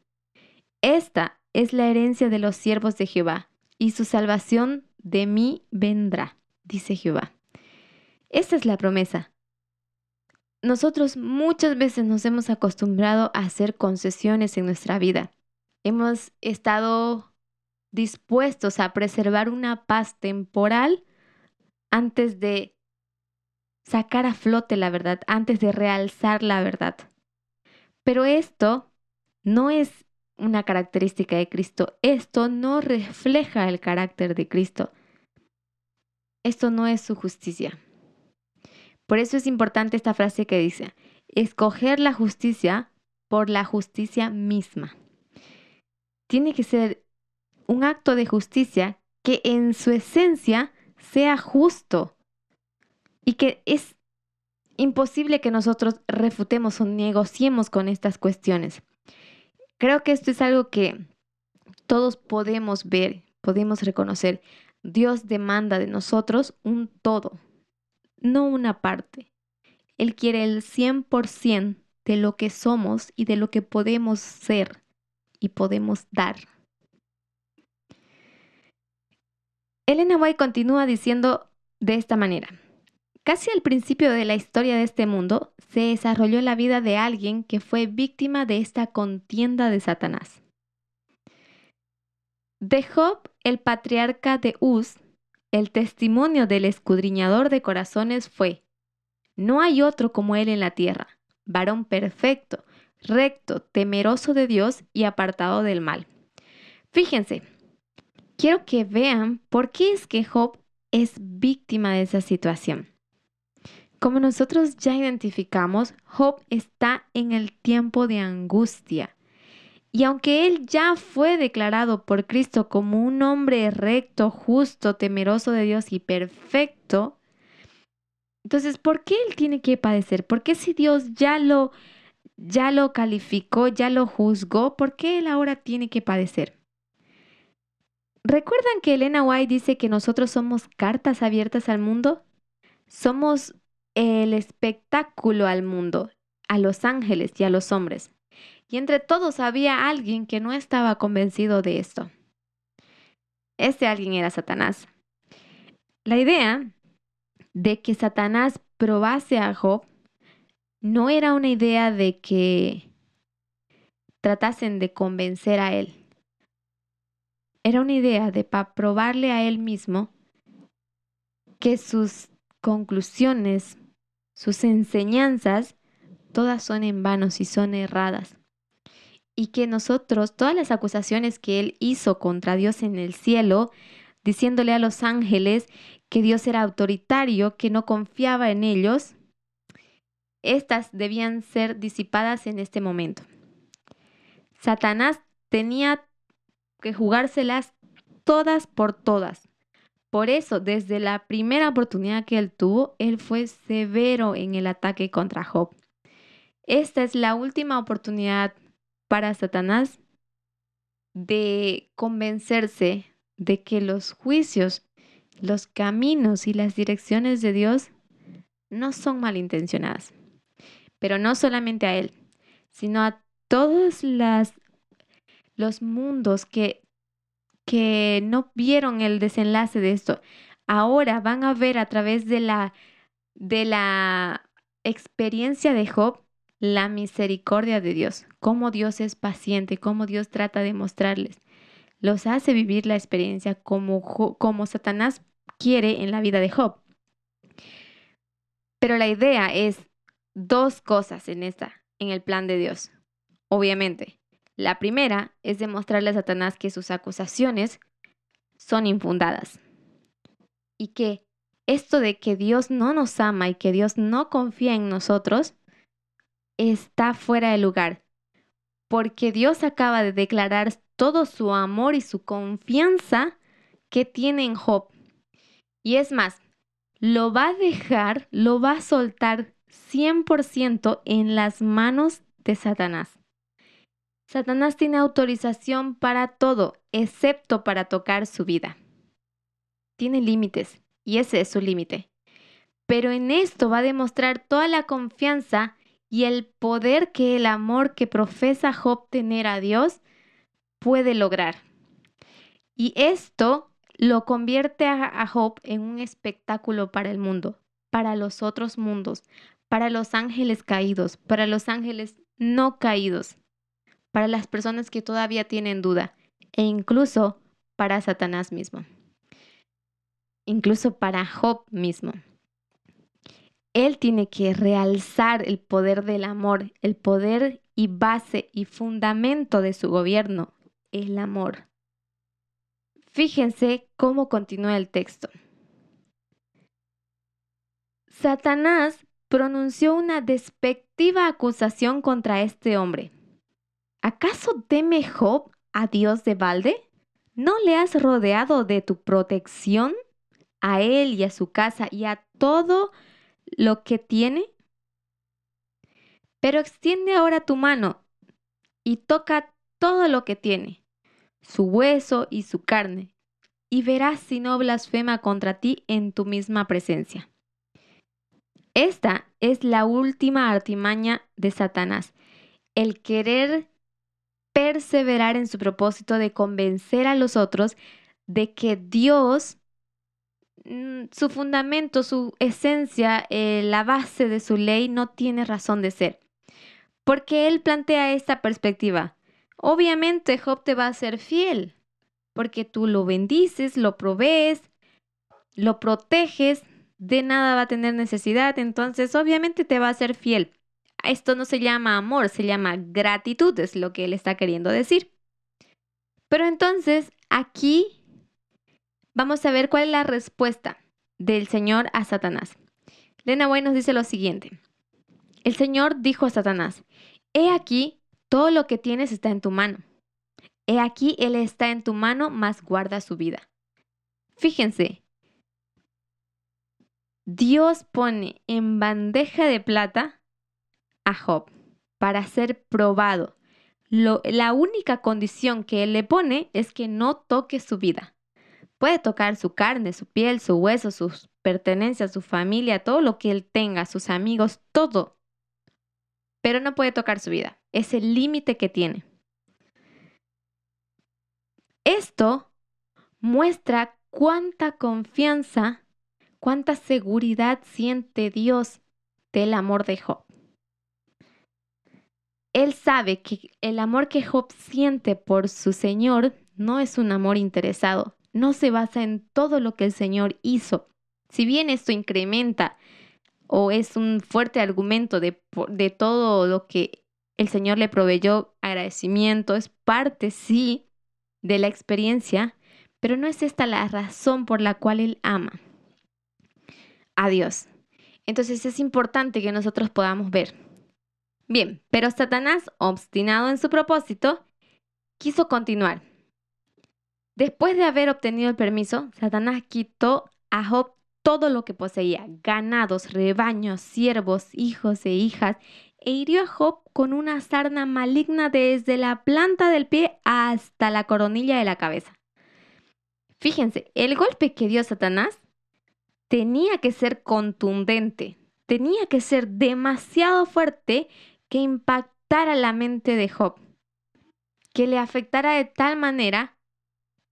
Esta es la herencia de los siervos de Jehová, y su salvación de mí vendrá, dice Jehová. Esta es la promesa. Nosotros muchas veces nos hemos acostumbrado a hacer concesiones en nuestra vida. Hemos estado dispuestos a preservar una paz temporal antes de sacar a flote la verdad, antes de realzar la verdad. Pero esto no es una característica de Cristo. Esto no refleja el carácter de Cristo. Esto no es su justicia. Por eso es importante esta frase que dice, escoger la justicia por la justicia misma. Tiene que ser un acto de justicia que en su esencia sea justo, y que es imposible que nosotros refutemos o negociemos con estas cuestiones. Creo que esto es algo que todos podemos ver, podemos reconocer. Dios demanda de nosotros un todo, no una parte. Él quiere el 100% de lo que somos y de lo que podemos ser y podemos dar. Elena White continúa diciendo de esta manera. Casi al principio de la historia de este mundo se desarrolló la vida de alguien que fue víctima de esta contienda de Satanás. De Job, el patriarca de Uz, el testimonio del escudriñador de corazones fue, no hay otro como él en la tierra, varón perfecto, recto, temeroso de Dios y apartado del mal. Fíjense, quiero que vean por qué es que Job es víctima de esa situación. Como nosotros ya identificamos, Job está en el tiempo de angustia. Y aunque él ya fue declarado por Cristo como un hombre recto, justo, temeroso de Dios y perfecto, entonces, ¿por qué él tiene que padecer? ¿Por qué si Dios ya lo ya lo calificó, ya lo juzgó, ¿por qué él ahora tiene que padecer? ¿Recuerdan que Elena White dice que nosotros somos cartas abiertas al mundo? Somos el espectáculo al mundo, a los ángeles y a los hombres. Y entre todos había alguien que no estaba convencido de esto. Este alguien era Satanás. La idea de que Satanás probase a Job no era una idea de que tratasen de convencer a él. Era una idea de para probarle a él mismo que sus conclusiones, sus enseñanzas, todas son en vanos y son erradas. Y que nosotros, todas las acusaciones que él hizo contra Dios en el cielo, diciéndole a los ángeles que Dios era autoritario, que no confiaba en ellos, estas debían ser disipadas en este momento. Satanás tenía que jugárselas todas por todas. Por eso, desde la primera oportunidad que él tuvo, él fue severo en el ataque contra Job. Esta es la última oportunidad para Satanás de convencerse de que los juicios, los caminos y las direcciones de Dios no son malintencionadas pero no solamente a él, sino a todos los mundos que, que no vieron el desenlace de esto. Ahora van a ver a través de la, de la experiencia de Job la misericordia de Dios, cómo Dios es paciente, cómo Dios trata de mostrarles. Los hace vivir la experiencia como, como Satanás quiere en la vida de Job. Pero la idea es dos cosas en esta, en el plan de Dios. Obviamente, la primera es demostrarle a Satanás que sus acusaciones son infundadas y que esto de que Dios no nos ama y que Dios no confía en nosotros está fuera de lugar, porque Dios acaba de declarar todo su amor y su confianza que tiene en Job. Y es más, lo va a dejar, lo va a soltar 100% en las manos de Satanás. Satanás tiene autorización para todo, excepto para tocar su vida. Tiene límites, y ese es su límite. Pero en esto va a demostrar toda la confianza y el poder que el amor que profesa Job tener a Dios puede lograr. Y esto lo convierte a Job en un espectáculo para el mundo, para los otros mundos, para los ángeles caídos, para los ángeles no caídos, para las personas que todavía tienen duda e incluso para Satanás mismo, incluso para Job mismo. Él tiene que realzar el poder del amor, el poder y base y fundamento de su gobierno, el amor. Fíjense cómo continúa el texto. Satanás pronunció una despectiva acusación contra este hombre. ¿Acaso teme Job a Dios de balde? ¿No le has rodeado de tu protección a él y a su casa y a todo lo que tiene? Pero extiende ahora tu mano y toca todo lo que tiene, su hueso y su carne, y verás si no blasfema contra ti en tu misma presencia. Esta es la última artimaña de Satanás, el querer perseverar en su propósito de convencer a los otros de que Dios, mm, su fundamento, su esencia, eh, la base de su ley no tiene razón de ser. Porque él plantea esta perspectiva. Obviamente Job te va a ser fiel, porque tú lo bendices, lo provees, lo proteges, de nada va a tener necesidad, entonces obviamente te va a ser fiel. Esto no se llama amor, se llama gratitud, es lo que él está queriendo decir. Pero entonces aquí vamos a ver cuál es la respuesta del Señor a Satanás. Lena White nos dice lo siguiente. El Señor dijo a Satanás, He aquí, todo lo que tienes está en tu mano. He aquí, Él está en tu mano, mas guarda su vida. Fíjense, Dios pone en bandeja de plata a Job para ser probado. la única condición que Él le pone es que no toque su vida. Puede tocar su carne, su piel, su hueso, sus pertenencias, su familia, todo lo que Él tenga, sus amigos, todo. Pero no puede tocar su vida. Es el límite que tiene. Esto muestra cuánta confianza, cuánta seguridad siente Dios del amor de Job. Él sabe que el amor que Job siente por su Señor no es un amor interesado, no se basa en todo lo que el Señor hizo. Si bien esto incrementa o es un fuerte argumento de, todo lo que el Señor le proveyó, agradecimiento, es parte, sí, de la experiencia, pero no es esta la razón por la cual Él ama a Dios. Entonces es importante que nosotros podamos ver. Bien, pero Satanás, obstinado en su propósito, quiso continuar. Después de haber obtenido el permiso, Satanás quitó a Job todo lo que poseía, ganados, rebaños, siervos, hijos e hijas, e hirió a Job con una sarna maligna desde la planta del pie hasta la coronilla de la cabeza. Fíjense, el golpe que dio Satanás tenía que ser contundente, tenía que ser demasiado fuerte que impactara la mente de Job, que le afectara de tal manera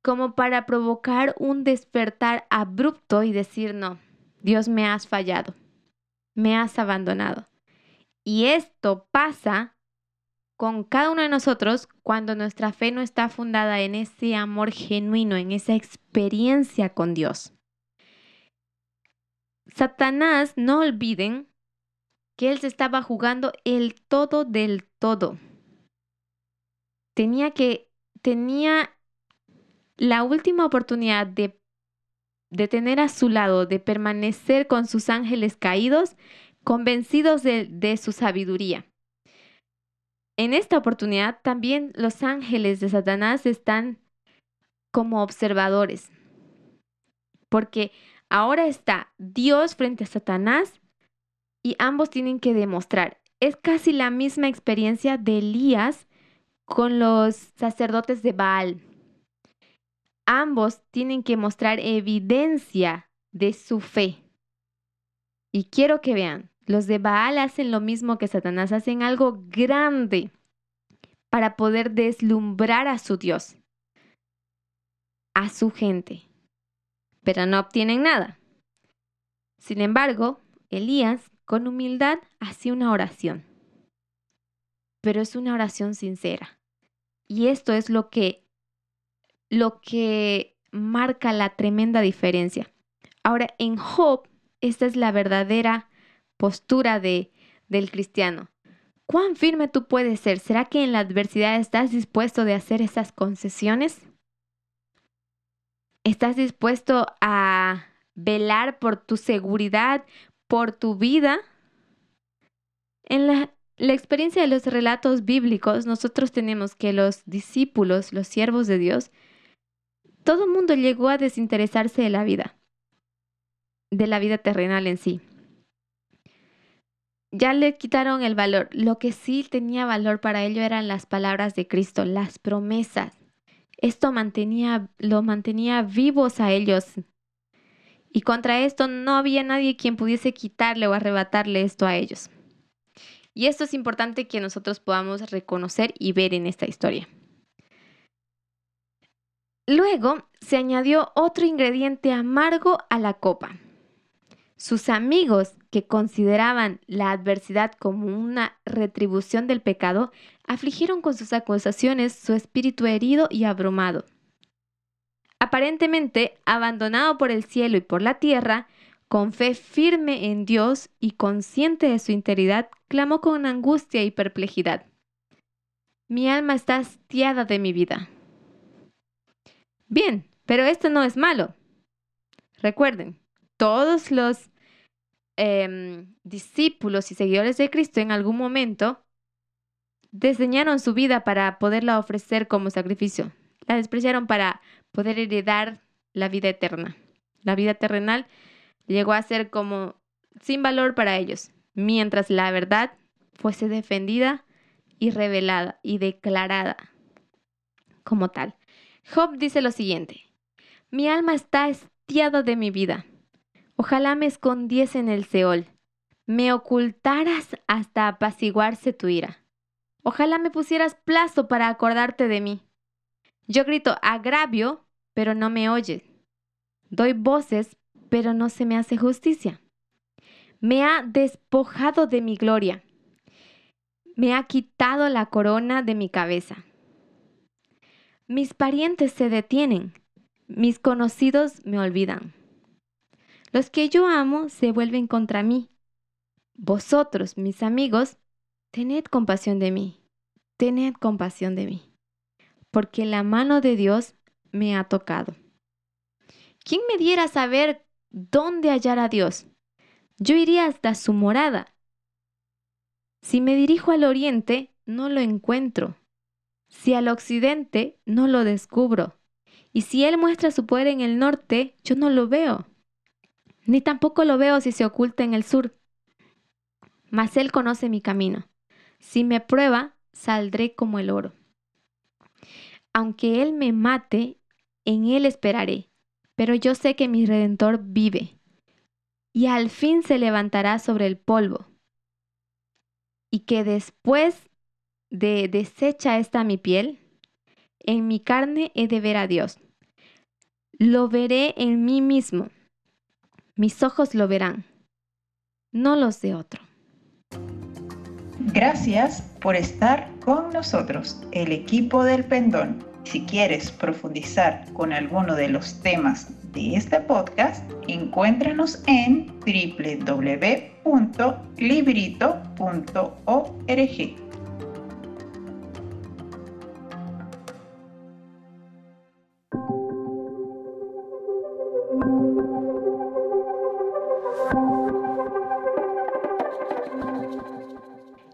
como para provocar un despertar abrupto y decir, no, Dios me has fallado, me has abandonado. Y esto pasa con cada uno de nosotros cuando nuestra fe no está fundada en ese amor genuino, en esa experiencia con Dios. Satanás, no olviden que él se estaba jugando el todo del todo. Tenía que, tenía la última oportunidad de, de tener a su lado, de permanecer con sus ángeles caídos convencidos de, su sabiduría. En esta oportunidad también los ángeles de Satanás están como observadores, porque ahora está Dios frente a Satanás y ambos tienen que demostrar. Es casi la misma experiencia de Elías con los sacerdotes de Baal. Ambos tienen que mostrar evidencia de su fe. Y quiero que vean, los de Baal hacen lo mismo que Satanás, hacen algo grande para poder deslumbrar a su Dios, a su gente, pero no obtienen nada. Sin embargo, Elías, con humildad, hace una oración, pero es una oración sincera. Y esto es lo que, lo que marca la tremenda diferencia. Ahora, en Job, esta es la verdadera postura de, del cristiano. ¿Cuán firme tú puedes ser? ¿Será que en la adversidad estás dispuesto de hacer esas concesiones? ¿Estás dispuesto a velar por tu seguridad, por tu vida? En la, la experiencia de los relatos bíblicos, nosotros tenemos que los discípulos, los siervos de Dios, todo el mundo llegó a desinteresarse de la vida, de la vida terrenal en sí ya le quitaron el valor. Lo que sí tenía valor para ello eran las palabras de Cristo, las promesas. Esto mantenía, lo mantenía vivos a ellos. Y contra esto no había nadie quien pudiese quitarle o arrebatarle esto a ellos. Y esto es importante que nosotros podamos reconocer y ver en esta historia. Luego se añadió otro ingrediente amargo a la copa. Sus amigos, que consideraban la adversidad como una retribución del pecado, afligieron con sus acusaciones su espíritu herido y abrumado. Aparentemente, abandonado por el cielo y por la tierra, con fe firme en Dios y consciente de su integridad, clamó con angustia y perplejidad. Mi alma está hastiada de mi vida. Bien, pero esto no es malo. Recuerden, todos los em, discípulos y seguidores de Cristo en algún momento desdeñaron su vida para poderla ofrecer como sacrificio. La despreciaron para poder heredar la vida eterna. La vida terrenal llegó a ser como sin valor para ellos, mientras la verdad fuese defendida y revelada y declarada como tal. Job dice lo siguiente, mi alma está estiada de mi vida. Ojalá me escondiese en el Seol, me ocultaras hasta apaciguarse tu ira. Ojalá me pusieras plazo para acordarte de mí. Yo grito agravio, pero no me oyes. Doy voces, pero no se me hace justicia. Me ha despojado de mi gloria. Me ha quitado la corona de mi cabeza. Mis parientes se detienen. Mis conocidos me olvidan. Los que yo amo se vuelven contra mí. Vosotros, mis amigos, tened compasión de mí. Tened compasión de mí. Porque la mano de Dios me ha tocado. ¿Quién me diera saber dónde hallar a Dios? Yo iría hasta su morada. Si me dirijo al oriente, no lo encuentro. Si al occidente, no lo descubro. Y si Él muestra su poder en el norte, yo no lo veo. Ni tampoco lo veo si se oculta en el sur. Mas Él conoce mi camino. Si me prueba, saldré como el oro. Aunque Él me mate, en Él esperaré. Pero yo sé que mi Redentor vive y al fin se levantará sobre el polvo. Y que después de deshecha esta mi piel, en mi carne he de ver a Dios. Lo veré en mí mismo. Mis ojos lo verán, no los de otro. Gracias por estar con nosotros, el equipo del pendón. Si quieres profundizar con alguno de los temas de este podcast, encuéntranos en www.librito.org.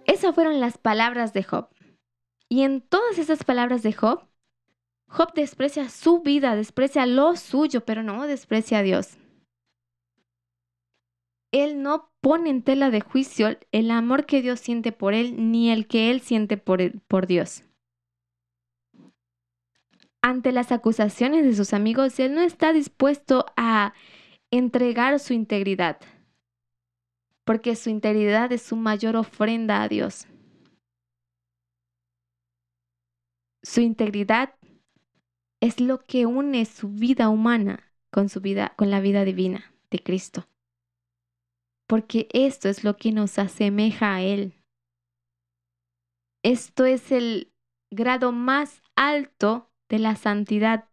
Esas fueron las palabras de Job. Y en todas esas palabras de Job Job desprecia su vida, desprecia lo suyo, pero no desprecia a Dios. Él no pone en tela de juicio el amor que Dios siente por él, ni el que él siente por, por Dios. Ante las acusaciones de sus amigos, él no está dispuesto a entregar su integridad, porque su integridad es su mayor ofrenda a Dios. Su integridad es lo que une su vida humana con su vida con la vida divina de Cristo. Porque esto es lo que nos asemeja a él. Esto es el grado más alto de la santidad.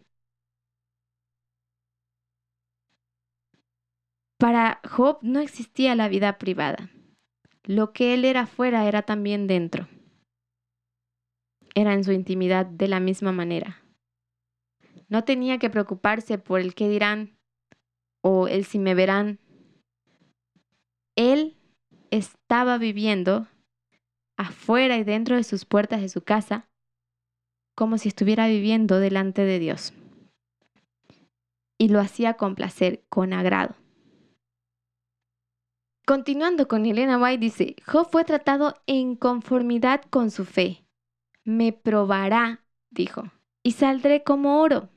Para Job no existía la vida privada. Lo que él era fuera era también dentro. Era en su intimidad de la misma manera. No tenía que preocuparse por el qué dirán o el si me verán. Él estaba viviendo afuera y dentro de sus puertas de su casa como si estuviera viviendo delante de Dios. Y lo hacía con placer, con agrado. Continuando con Elena White dice, Job fue tratado en conformidad con su fe. Me probará, dijo, y saldré como oro.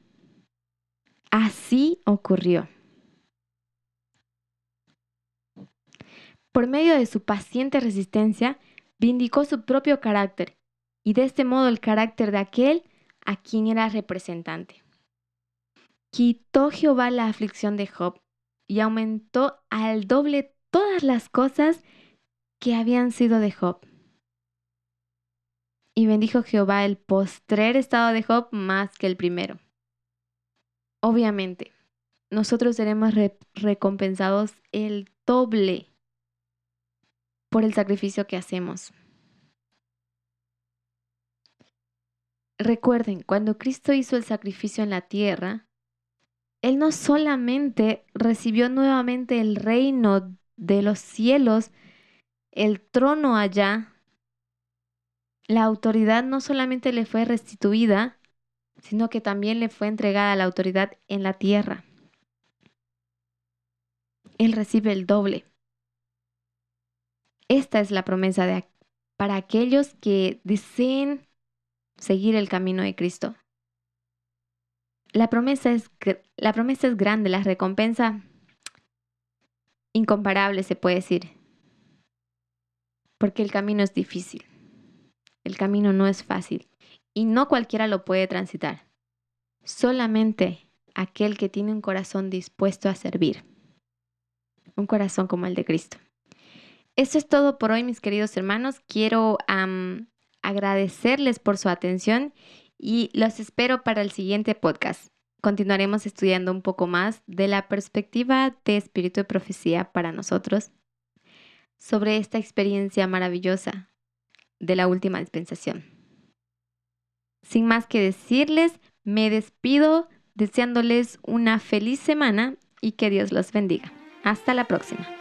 Así ocurrió. Por medio de su paciente resistencia, vindicó su propio carácter y de este modo el carácter de aquel a quien era representante. Quitó Jehová la aflicción de Job y aumentó al doble todas las cosas que habían sido de Job. Y bendijo Jehová el postrer estado de Job más que el primero. Obviamente, nosotros seremos recompensados el doble por el sacrificio que hacemos. Recuerden, cuando Cristo hizo el sacrificio en la tierra, Él no solamente recibió nuevamente el reino de los cielos, el trono allá, la autoridad no solamente le fue restituida, sino que también le fue entregada la autoridad en la tierra. Él recibe el doble. Esta es la promesa para aquellos que deseen seguir el camino de Cristo. La promesa es grande, la recompensa incomparable se puede decir, porque el camino es difícil, el camino no es fácil y no cualquiera lo puede transitar, solamente aquel que tiene un corazón dispuesto a servir, un corazón como el de Cristo. Eso es todo por hoy, mis queridos hermanos. Quiero agradecerles por su atención y los espero para el siguiente podcast. Continuaremos estudiando un poco más de la perspectiva de espíritu de profecía para nosotros sobre esta experiencia maravillosa de la última dispensación. Sin más que decirles, me despido deseándoles una feliz semana y que Dios los bendiga. Hasta la próxima.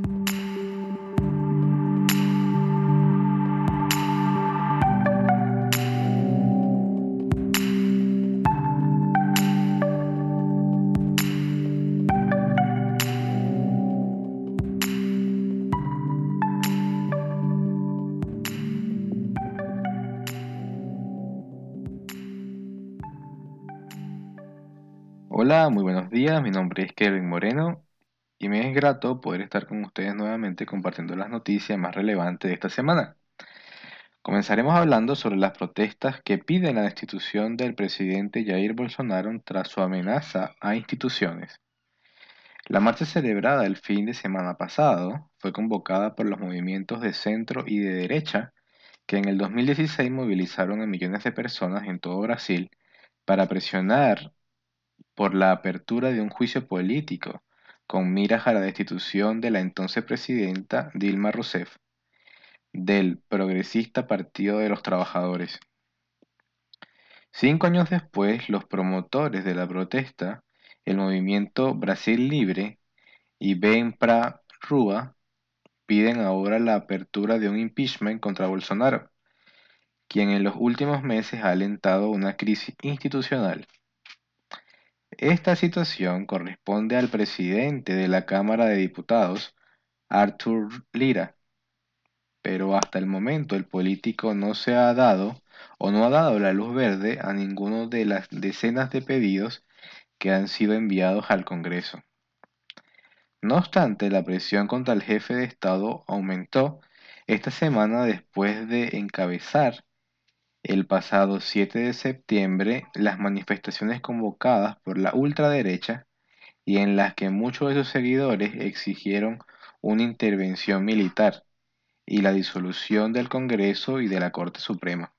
Hola, muy buenos días. Mi nombre es Kevin Moreno y me es grato poder estar con ustedes nuevamente compartiendo las noticias más relevantes de esta semana. Comenzaremos hablando sobre las protestas que piden la destitución del presidente Jair Bolsonaro tras su amenaza a instituciones. La marcha celebrada el fin de semana pasado fue convocada por los movimientos de centro y de derecha que en el 2016 movilizaron a millones de personas en todo Brasil para presionar por la apertura de un juicio político con miras a la destitución de la entonces presidenta Dilma Rousseff del progresista Partido de los Trabajadores. Cinco años después, los promotores de la protesta, el movimiento Brasil Libre y Ben Pra Rua, piden ahora la apertura de un impeachment contra Bolsonaro, quien en los últimos meses ha alentado una crisis institucional. Esta situación corresponde al presidente de la Cámara de Diputados, Arthur Lira, pero hasta el momento el político no se ha dado o no ha dado la luz verde a ninguno de las decenas de pedidos que han sido enviados al Congreso. No obstante, la presión contra el jefe de Estado aumentó esta semana después de encabezar el pasado 7 de septiembre las manifestaciones convocadas por la ultraderecha y en las que muchos de sus seguidores exigieron una intervención militar y la disolución del Congreso y de la Corte Suprema.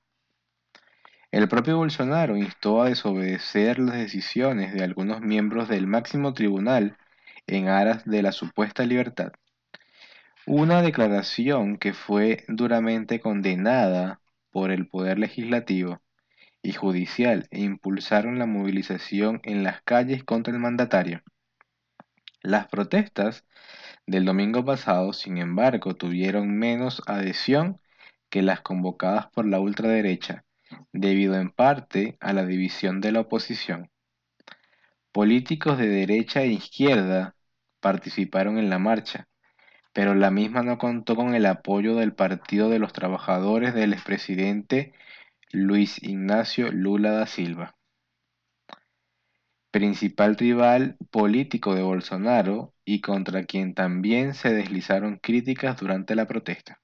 El propio Bolsonaro instó a desobedecer las decisiones de algunos miembros del máximo tribunal en aras de la supuesta libertad. Una declaración que fue duramente condenada por el Poder Legislativo y Judicial e impulsaron la movilización en las calles contra el mandatario. Las protestas del domingo pasado, sin embargo, tuvieron menos adhesión que las convocadas por la ultraderecha, debido en parte a la división de la oposición. Políticos de derecha e izquierda participaron en la marcha, pero la misma no contó con el apoyo del Partido de los Trabajadores del expresidente Luis Ignacio Lula da Silva, principal rival político de Bolsonaro y contra quien también se deslizaron críticas durante la protesta.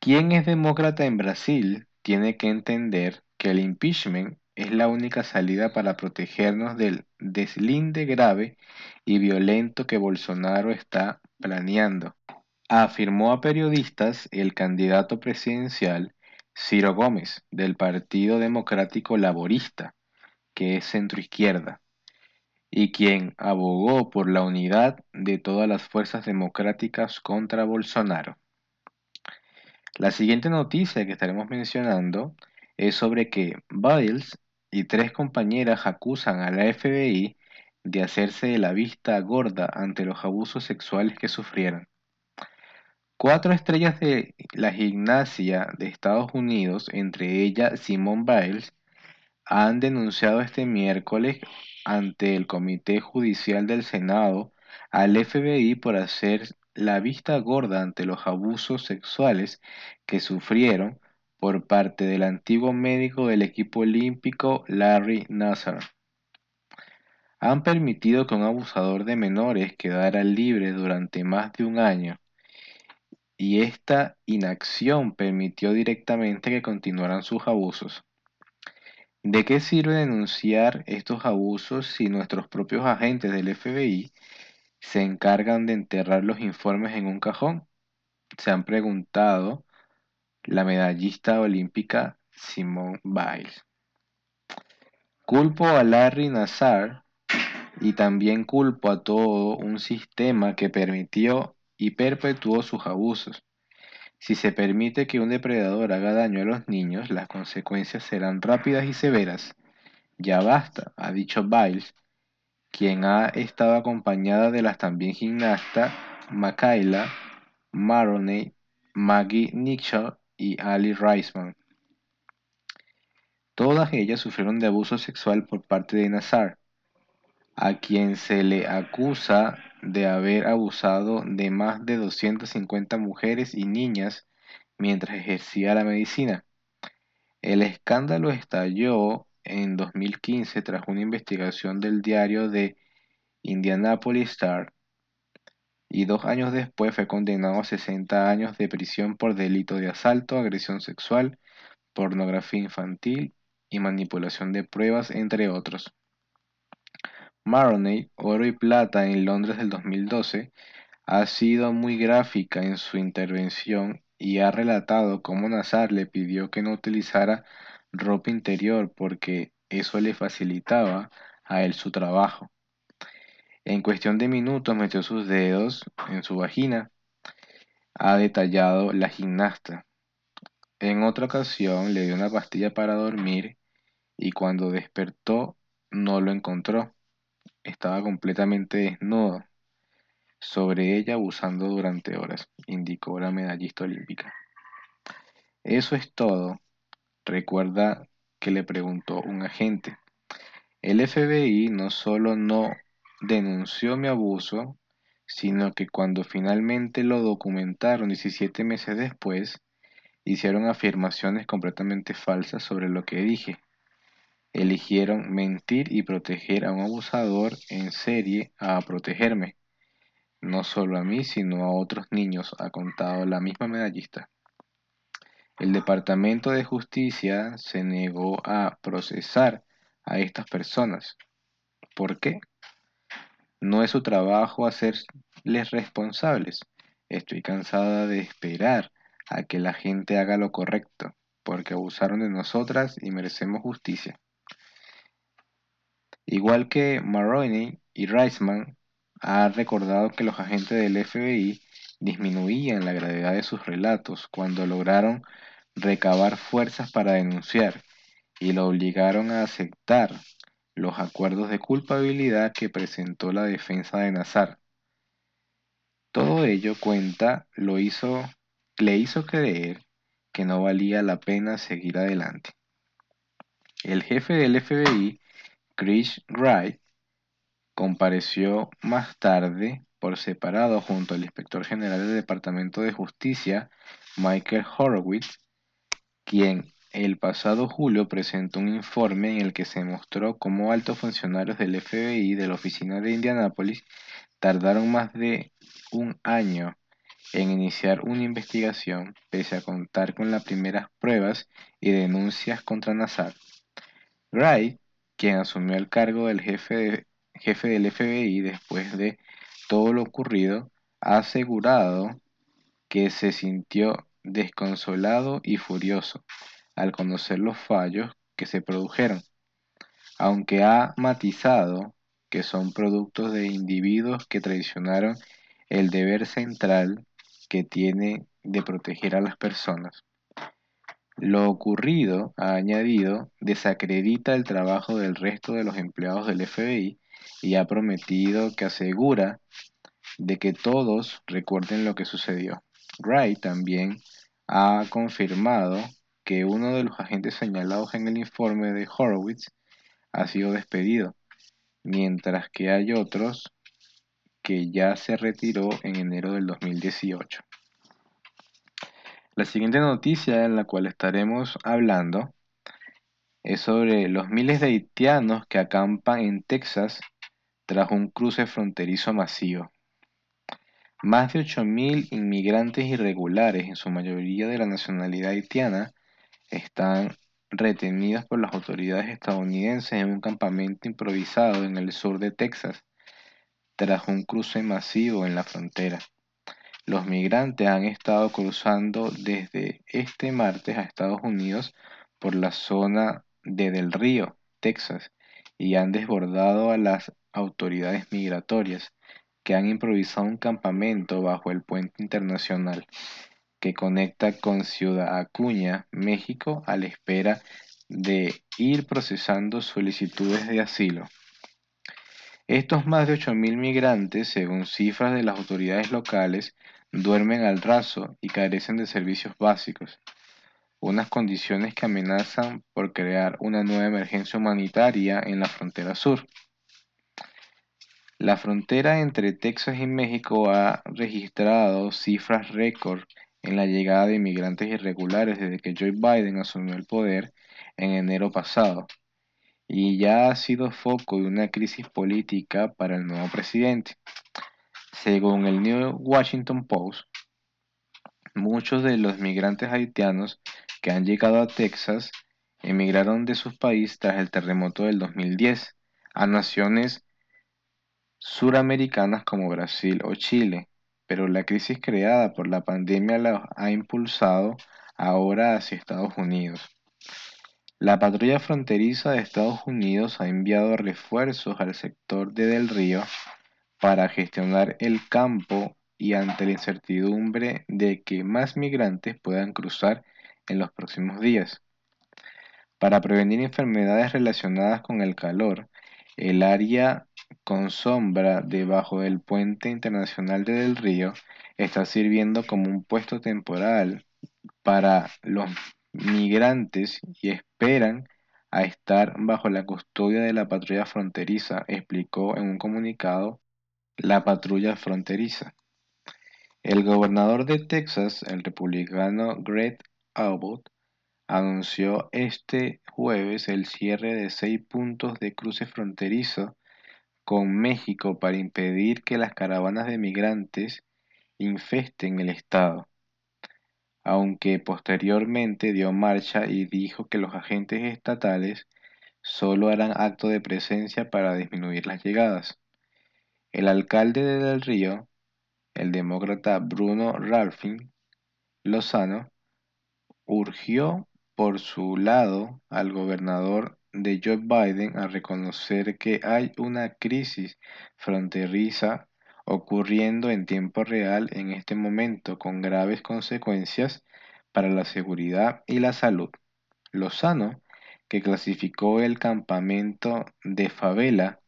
Quien es demócrata en Brasil tiene que entender que el impeachment es la única salida para protegernos del deslinde grave y violento que Bolsonaro está planeando. afirmó a periodistas el candidato presidencial Ciro Gómez del Partido Democrático Laborista, que es centroizquierda, y quien abogó por la unidad de todas las fuerzas democráticas contra Bolsonaro. La siguiente noticia que estaremos mencionando es sobre que Biles y tres compañeras acusan a la FBI de hacerse de la vista gorda ante los abusos sexuales que sufrieron. Cuatro estrellas de la gimnasia de Estados Unidos, entre ellas Simone Biles, han denunciado este miércoles ante el Comité Judicial del Senado al FBI por hacer la vista gorda ante los abusos sexuales que sufrieron por parte del antiguo médico del equipo olímpico Larry Nassar. Han permitido que un abusador de menores quedara libre durante más de un año y esta inacción permitió directamente que continuaran sus abusos. ¿De qué sirve denunciar estos abusos si nuestros propios agentes del FBI se encargan de enterrar los informes en un cajón? Se han preguntado la medallista olímpica Simone Biles. Culpo a Larry Nassar y también culpo a todo un sistema que permitió y perpetuó sus abusos. Si se permite que un depredador haga daño a los niños, las consecuencias serán rápidas y severas. Ya basta, ha dicho Biles, quien ha estado acompañada de las también gimnastas Makayla Maroney, Maggie Nixon y Ali Reisman. Todas ellas sufrieron de abuso sexual por parte de Nazar, a quien se le acusa de haber abusado de más de 250 mujeres y niñas mientras ejercía la medicina. El escándalo estalló en 2015 tras una investigación del diario de Indianapolis Star y dos años después fue condenado a 60 años de prisión por delito de asalto, agresión sexual, pornografía infantil y manipulación de pruebas, entre otros. Maroney, Oro y Plata en Londres del 2012, ha sido muy gráfica en su intervención y ha relatado cómo Nazar le pidió que no utilizara ropa interior porque eso le facilitaba a él su trabajo. En cuestión de minutos metió sus dedos en su vagina, ha detallado la gimnasta. En otra ocasión le dio una pastilla para dormir y cuando despertó no lo encontró estaba completamente desnudo sobre ella abusando durante horas, indicó la medallista olímpica. Eso es todo, recuerda que le preguntó un agente. El FBI no solo no denunció mi abuso, sino que cuando finalmente lo documentaron 17 meses después, hicieron afirmaciones completamente falsas sobre lo que dije eligieron mentir y proteger a un abusador en serie a protegerme. No solo a mí, sino a otros niños, ha contado la misma medallista. El Departamento de Justicia se negó a procesar a estas personas. ¿Por qué? No es su trabajo hacerles responsables. Estoy cansada de esperar a que la gente haga lo correcto, porque abusaron de nosotras y merecemos justicia. Igual que Maroney y Reisman, ha recordado que los agentes del FBI disminuían la gravedad de sus relatos cuando lograron recabar fuerzas para denunciar y lo obligaron a aceptar los acuerdos de culpabilidad que presentó la defensa de Nazar. Todo ello cuenta lo hizo, le hizo creer que no valía la pena seguir adelante. El jefe del FBI Chris Wright compareció más tarde por separado junto al inspector general del Departamento de Justicia, Michael Horowitz, quien el pasado julio presentó un informe en el que se mostró cómo altos funcionarios del FBI de la oficina de Indianápolis tardaron más de un año en iniciar una investigación pese a contar con las primeras pruebas y denuncias contra Nazar. Wright quien asumió el cargo del jefe, jefe del FBI después de todo lo ocurrido, ha asegurado que se sintió desconsolado y furioso al conocer los fallos que se produjeron, aunque ha matizado que son productos de individuos que traicionaron el deber central que tiene de proteger a las personas. Lo ocurrido, ha añadido, desacredita el trabajo del resto de los empleados del FBI y ha prometido que asegura de que todos recuerden lo que sucedió. Wright también ha confirmado que uno de los agentes señalados en el informe de Horowitz ha sido despedido, mientras que hay otros que ya se retiró en enero del 2018. La siguiente noticia en la cual estaremos hablando es sobre los miles de haitianos que acampan en Texas tras un cruce fronterizo masivo. Más de 8.000 inmigrantes irregulares, en su mayoría de la nacionalidad haitiana, están retenidos por las autoridades estadounidenses en un campamento improvisado en el sur de Texas, tras un cruce masivo en la frontera. Los migrantes han estado cruzando desde este martes a Estados Unidos por la zona de Del Río, Texas, y han desbordado a las autoridades migratorias que han improvisado un campamento bajo el puente internacional que conecta con Ciudad Acuña, México, a la espera de ir procesando solicitudes de asilo. Estos más de 8.000 migrantes, según cifras de las autoridades locales, duermen al raso y carecen de servicios básicos, unas condiciones que amenazan por crear una nueva emergencia humanitaria en la frontera sur. La frontera entre Texas y México ha registrado cifras récord en la llegada de inmigrantes irregulares desde que Joe Biden asumió el poder en enero pasado, y ya ha sido foco de una crisis política para el nuevo presidente. Según el New Washington Post, muchos de los migrantes haitianos que han llegado a Texas emigraron de sus países tras el terremoto del 2010 a naciones suramericanas como Brasil o Chile, pero la crisis creada por la pandemia la ha impulsado ahora hacia Estados Unidos. La patrulla fronteriza de Estados Unidos ha enviado refuerzos al sector de Del Río para gestionar el campo y ante la incertidumbre de que más migrantes puedan cruzar en los próximos días. Para prevenir enfermedades relacionadas con el calor, el área con sombra debajo del puente internacional de Del Río está sirviendo como un puesto temporal para los migrantes y esperan a estar bajo la custodia de la patrulla fronteriza, explicó en un comunicado la patrulla fronteriza. El gobernador de Texas, el republicano Greg Abbott, anunció este jueves el cierre de seis puntos de cruce fronterizo con México para impedir que las caravanas de migrantes infesten el estado, aunque posteriormente dio marcha y dijo que los agentes estatales solo harán acto de presencia para disminuir las llegadas. El alcalde de Del Río, el demócrata Bruno Ralphing Lozano, urgió por su lado al gobernador de Joe Biden a reconocer que hay una crisis fronteriza ocurriendo en tiempo real en este momento con graves consecuencias para la seguridad y la salud. Lozano, que clasificó el campamento de favela,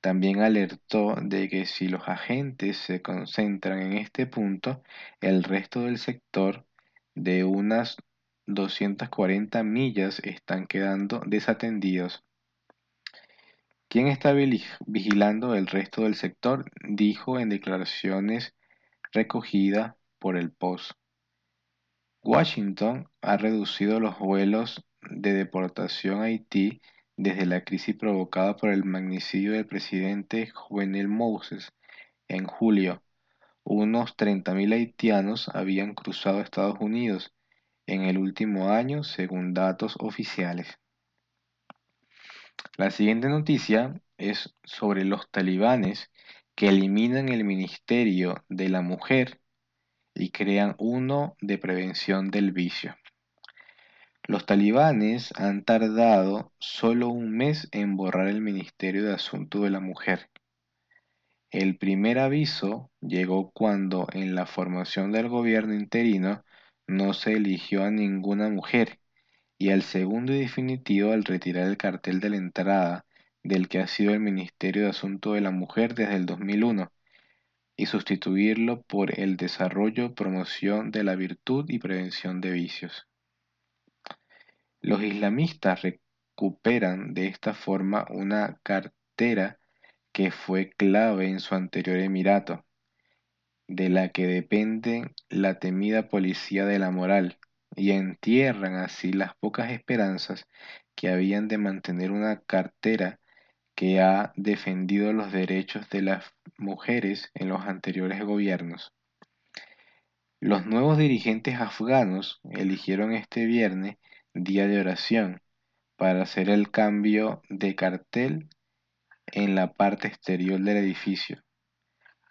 también alertó de que si los agentes se concentran en este punto, el resto del sector de unas 240 millas están quedando desatendidos. ¿Quién está vigilando el resto del sector? Dijo en declaraciones recogidas por el Post. Washington ha reducido los vuelos de deportación a Haití desde la crisis provocada por el magnicidio del presidente Juvenil Moses en julio. Unos 30.000 haitianos habían cruzado Estados Unidos en el último año según datos oficiales. La siguiente noticia es sobre los talibanes que eliminan el Ministerio de la Mujer y crean uno de prevención del vicio. Los talibanes han tardado solo un mes en borrar el Ministerio de Asuntos de la Mujer. El primer aviso llegó cuando en la formación del gobierno interino no se eligió a ninguna mujer y el segundo y definitivo al retirar el cartel de la entrada del que ha sido el Ministerio de Asuntos de la Mujer desde el 2001 y sustituirlo por el desarrollo, promoción de la virtud y prevención de vicios. Los islamistas recuperan de esta forma una cartera que fue clave en su anterior emirato, de la que depende la temida policía de la moral, y entierran así las pocas esperanzas que habían de mantener una cartera que ha defendido los derechos de las mujeres en los anteriores gobiernos. Los nuevos dirigentes afganos eligieron este viernes día de oración para hacer el cambio de cartel en la parte exterior del edificio,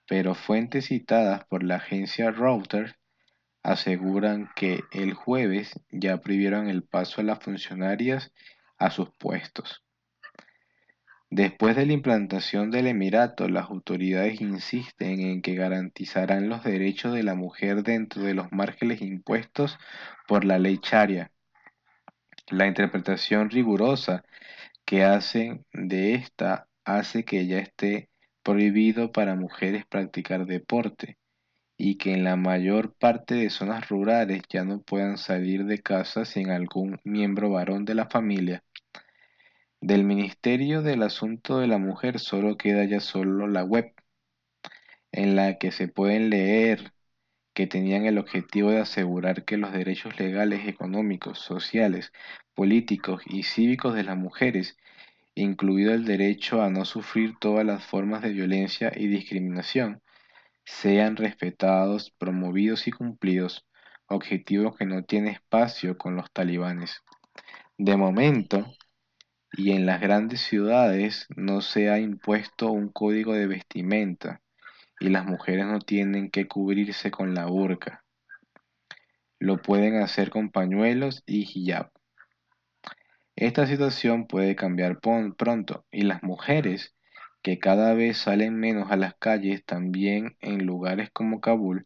pero fuentes citadas por la agencia Reuters aseguran que el jueves ya prohibieron el paso a las funcionarias a sus puestos. Después de la implantación del Emirato, las autoridades insisten en que garantizarán los derechos de la mujer dentro de los márgenes impuestos por la ley charia la interpretación rigurosa que hacen de esta hace que ya esté prohibido para mujeres practicar deporte y que en la mayor parte de zonas rurales ya no puedan salir de casa sin algún miembro varón de la familia. Del Ministerio del Asunto de la Mujer solo queda ya solo la web, en la que se pueden leer que tenían el objetivo de asegurar que los derechos legales, económicos, sociales, políticos y cívicos de las mujeres, incluido el derecho a no sufrir todas las formas de violencia y discriminación, sean respetados, promovidos y cumplidos, objetivo que no tiene espacio con los talibanes. De momento, y en las grandes ciudades no se ha impuesto un código de vestimenta, y las mujeres no tienen que cubrirse con la burka. Lo pueden hacer con pañuelos y hijab. Esta situación puede cambiar pronto y las mujeres, que cada vez salen menos a las calles también en lugares como Kabul,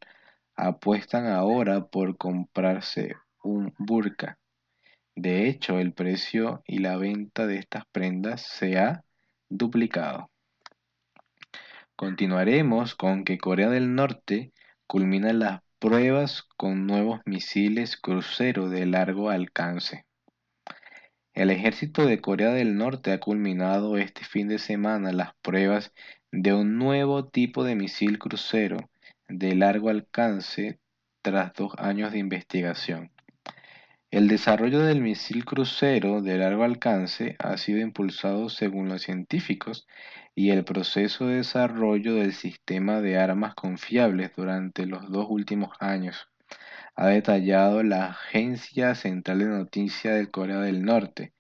apuestan ahora por comprarse un burka. De hecho, el precio y la venta de estas prendas se ha duplicado. Continuaremos con que Corea del Norte culmina las pruebas con nuevos misiles crucero de largo alcance. El ejército de Corea del Norte ha culminado este fin de semana las pruebas de un nuevo tipo de misil crucero de largo alcance tras dos años de investigación. El desarrollo del misil crucero de largo alcance ha sido impulsado, según los científicos, y el proceso de desarrollo del sistema de armas confiables durante los dos últimos años, ha detallado la Agencia Central de Noticias de Corea del Norte,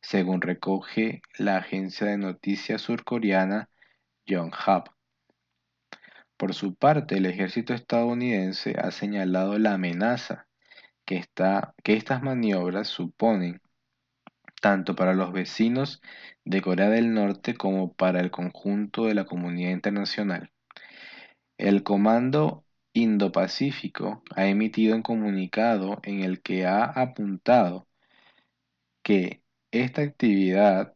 según recoge la agencia de noticias surcoreana Yonhap. Por su parte, el ejército estadounidense ha señalado la amenaza que, que estas maniobras suponen tanto para los vecinos de Corea del Norte como para el conjunto de la comunidad internacional. El Comando Indo-Pacífico ha emitido un comunicado en el que ha apuntado que esta actividad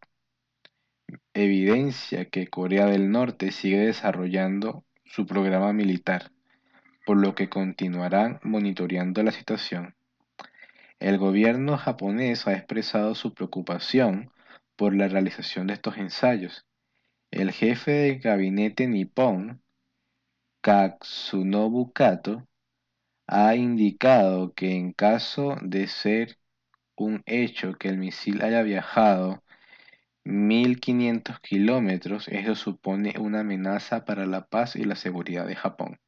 evidencia que Corea del Norte sigue desarrollando su programa militar, por lo que continuarán monitoreando la situación. El gobierno japonés ha expresado su preocupación por la realización de estos ensayos. El jefe de gabinete nipón, Katsunobu Kato, ha indicado que en caso de ser un hecho que el misil haya viajado 1.500 kilómetros, eso supone una amenaza para la paz y la seguridad de Japón.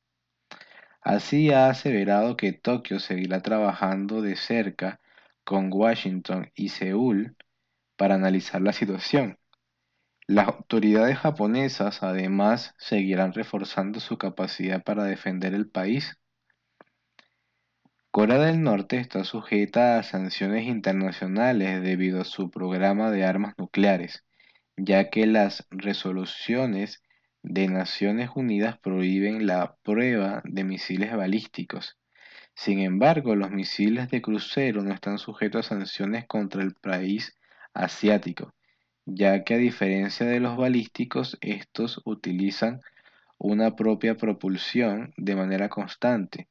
Así ha aseverado que Tokio seguirá trabajando de cerca con Washington y Seúl para analizar la situación. Las autoridades japonesas además seguirán reforzando su capacidad para defender el país. Corea del Norte está sujeta a sanciones internacionales debido a su programa de armas nucleares, ya que las resoluciones de Naciones Unidas prohíben la prueba de misiles balísticos. Sin embargo, los misiles de crucero no están sujetos a sanciones contra el país asiático, ya que a diferencia de los balísticos, estos utilizan una propia propulsión de manera constante,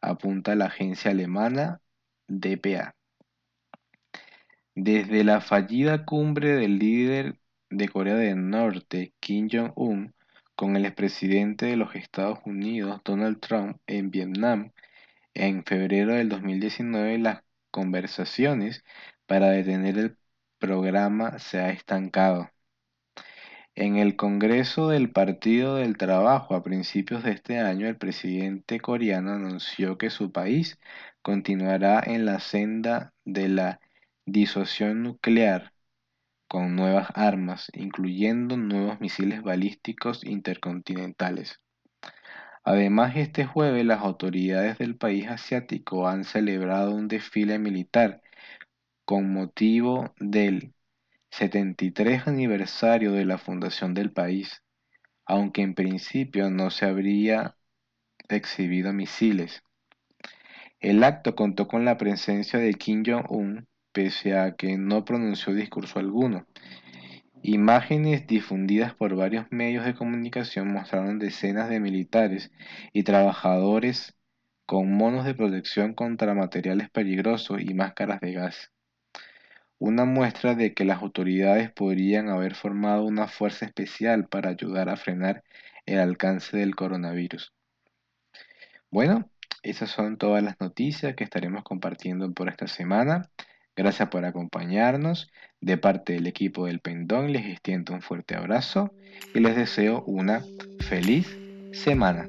apunta la agencia alemana DPA. Desde la fallida cumbre del líder de Corea del Norte, Kim Jong-un, con el expresidente de los Estados Unidos, Donald Trump, en Vietnam, en febrero del 2019, las conversaciones para detener el programa se ha estancado. En el Congreso del Partido del Trabajo a principios de este año, el presidente coreano anunció que su país continuará en la senda de la disuasión nuclear con nuevas armas, incluyendo nuevos misiles balísticos intercontinentales. Además, este jueves las autoridades del país asiático han celebrado un desfile militar con motivo del 73 aniversario de la fundación del país, aunque en principio no se habría exhibido misiles. El acto contó con la presencia de Kim Jong-un, pese a que no pronunció discurso alguno. Imágenes difundidas por varios medios de comunicación mostraron decenas de militares y trabajadores con monos de protección contra materiales peligrosos y máscaras de gas una muestra de que las autoridades podrían haber formado una fuerza especial para ayudar a frenar el alcance del coronavirus. Bueno, esas son todas las noticias que estaremos compartiendo por esta semana. Gracias por acompañarnos. De parte del equipo del Pendón les extiendo un fuerte abrazo y les deseo una feliz semana.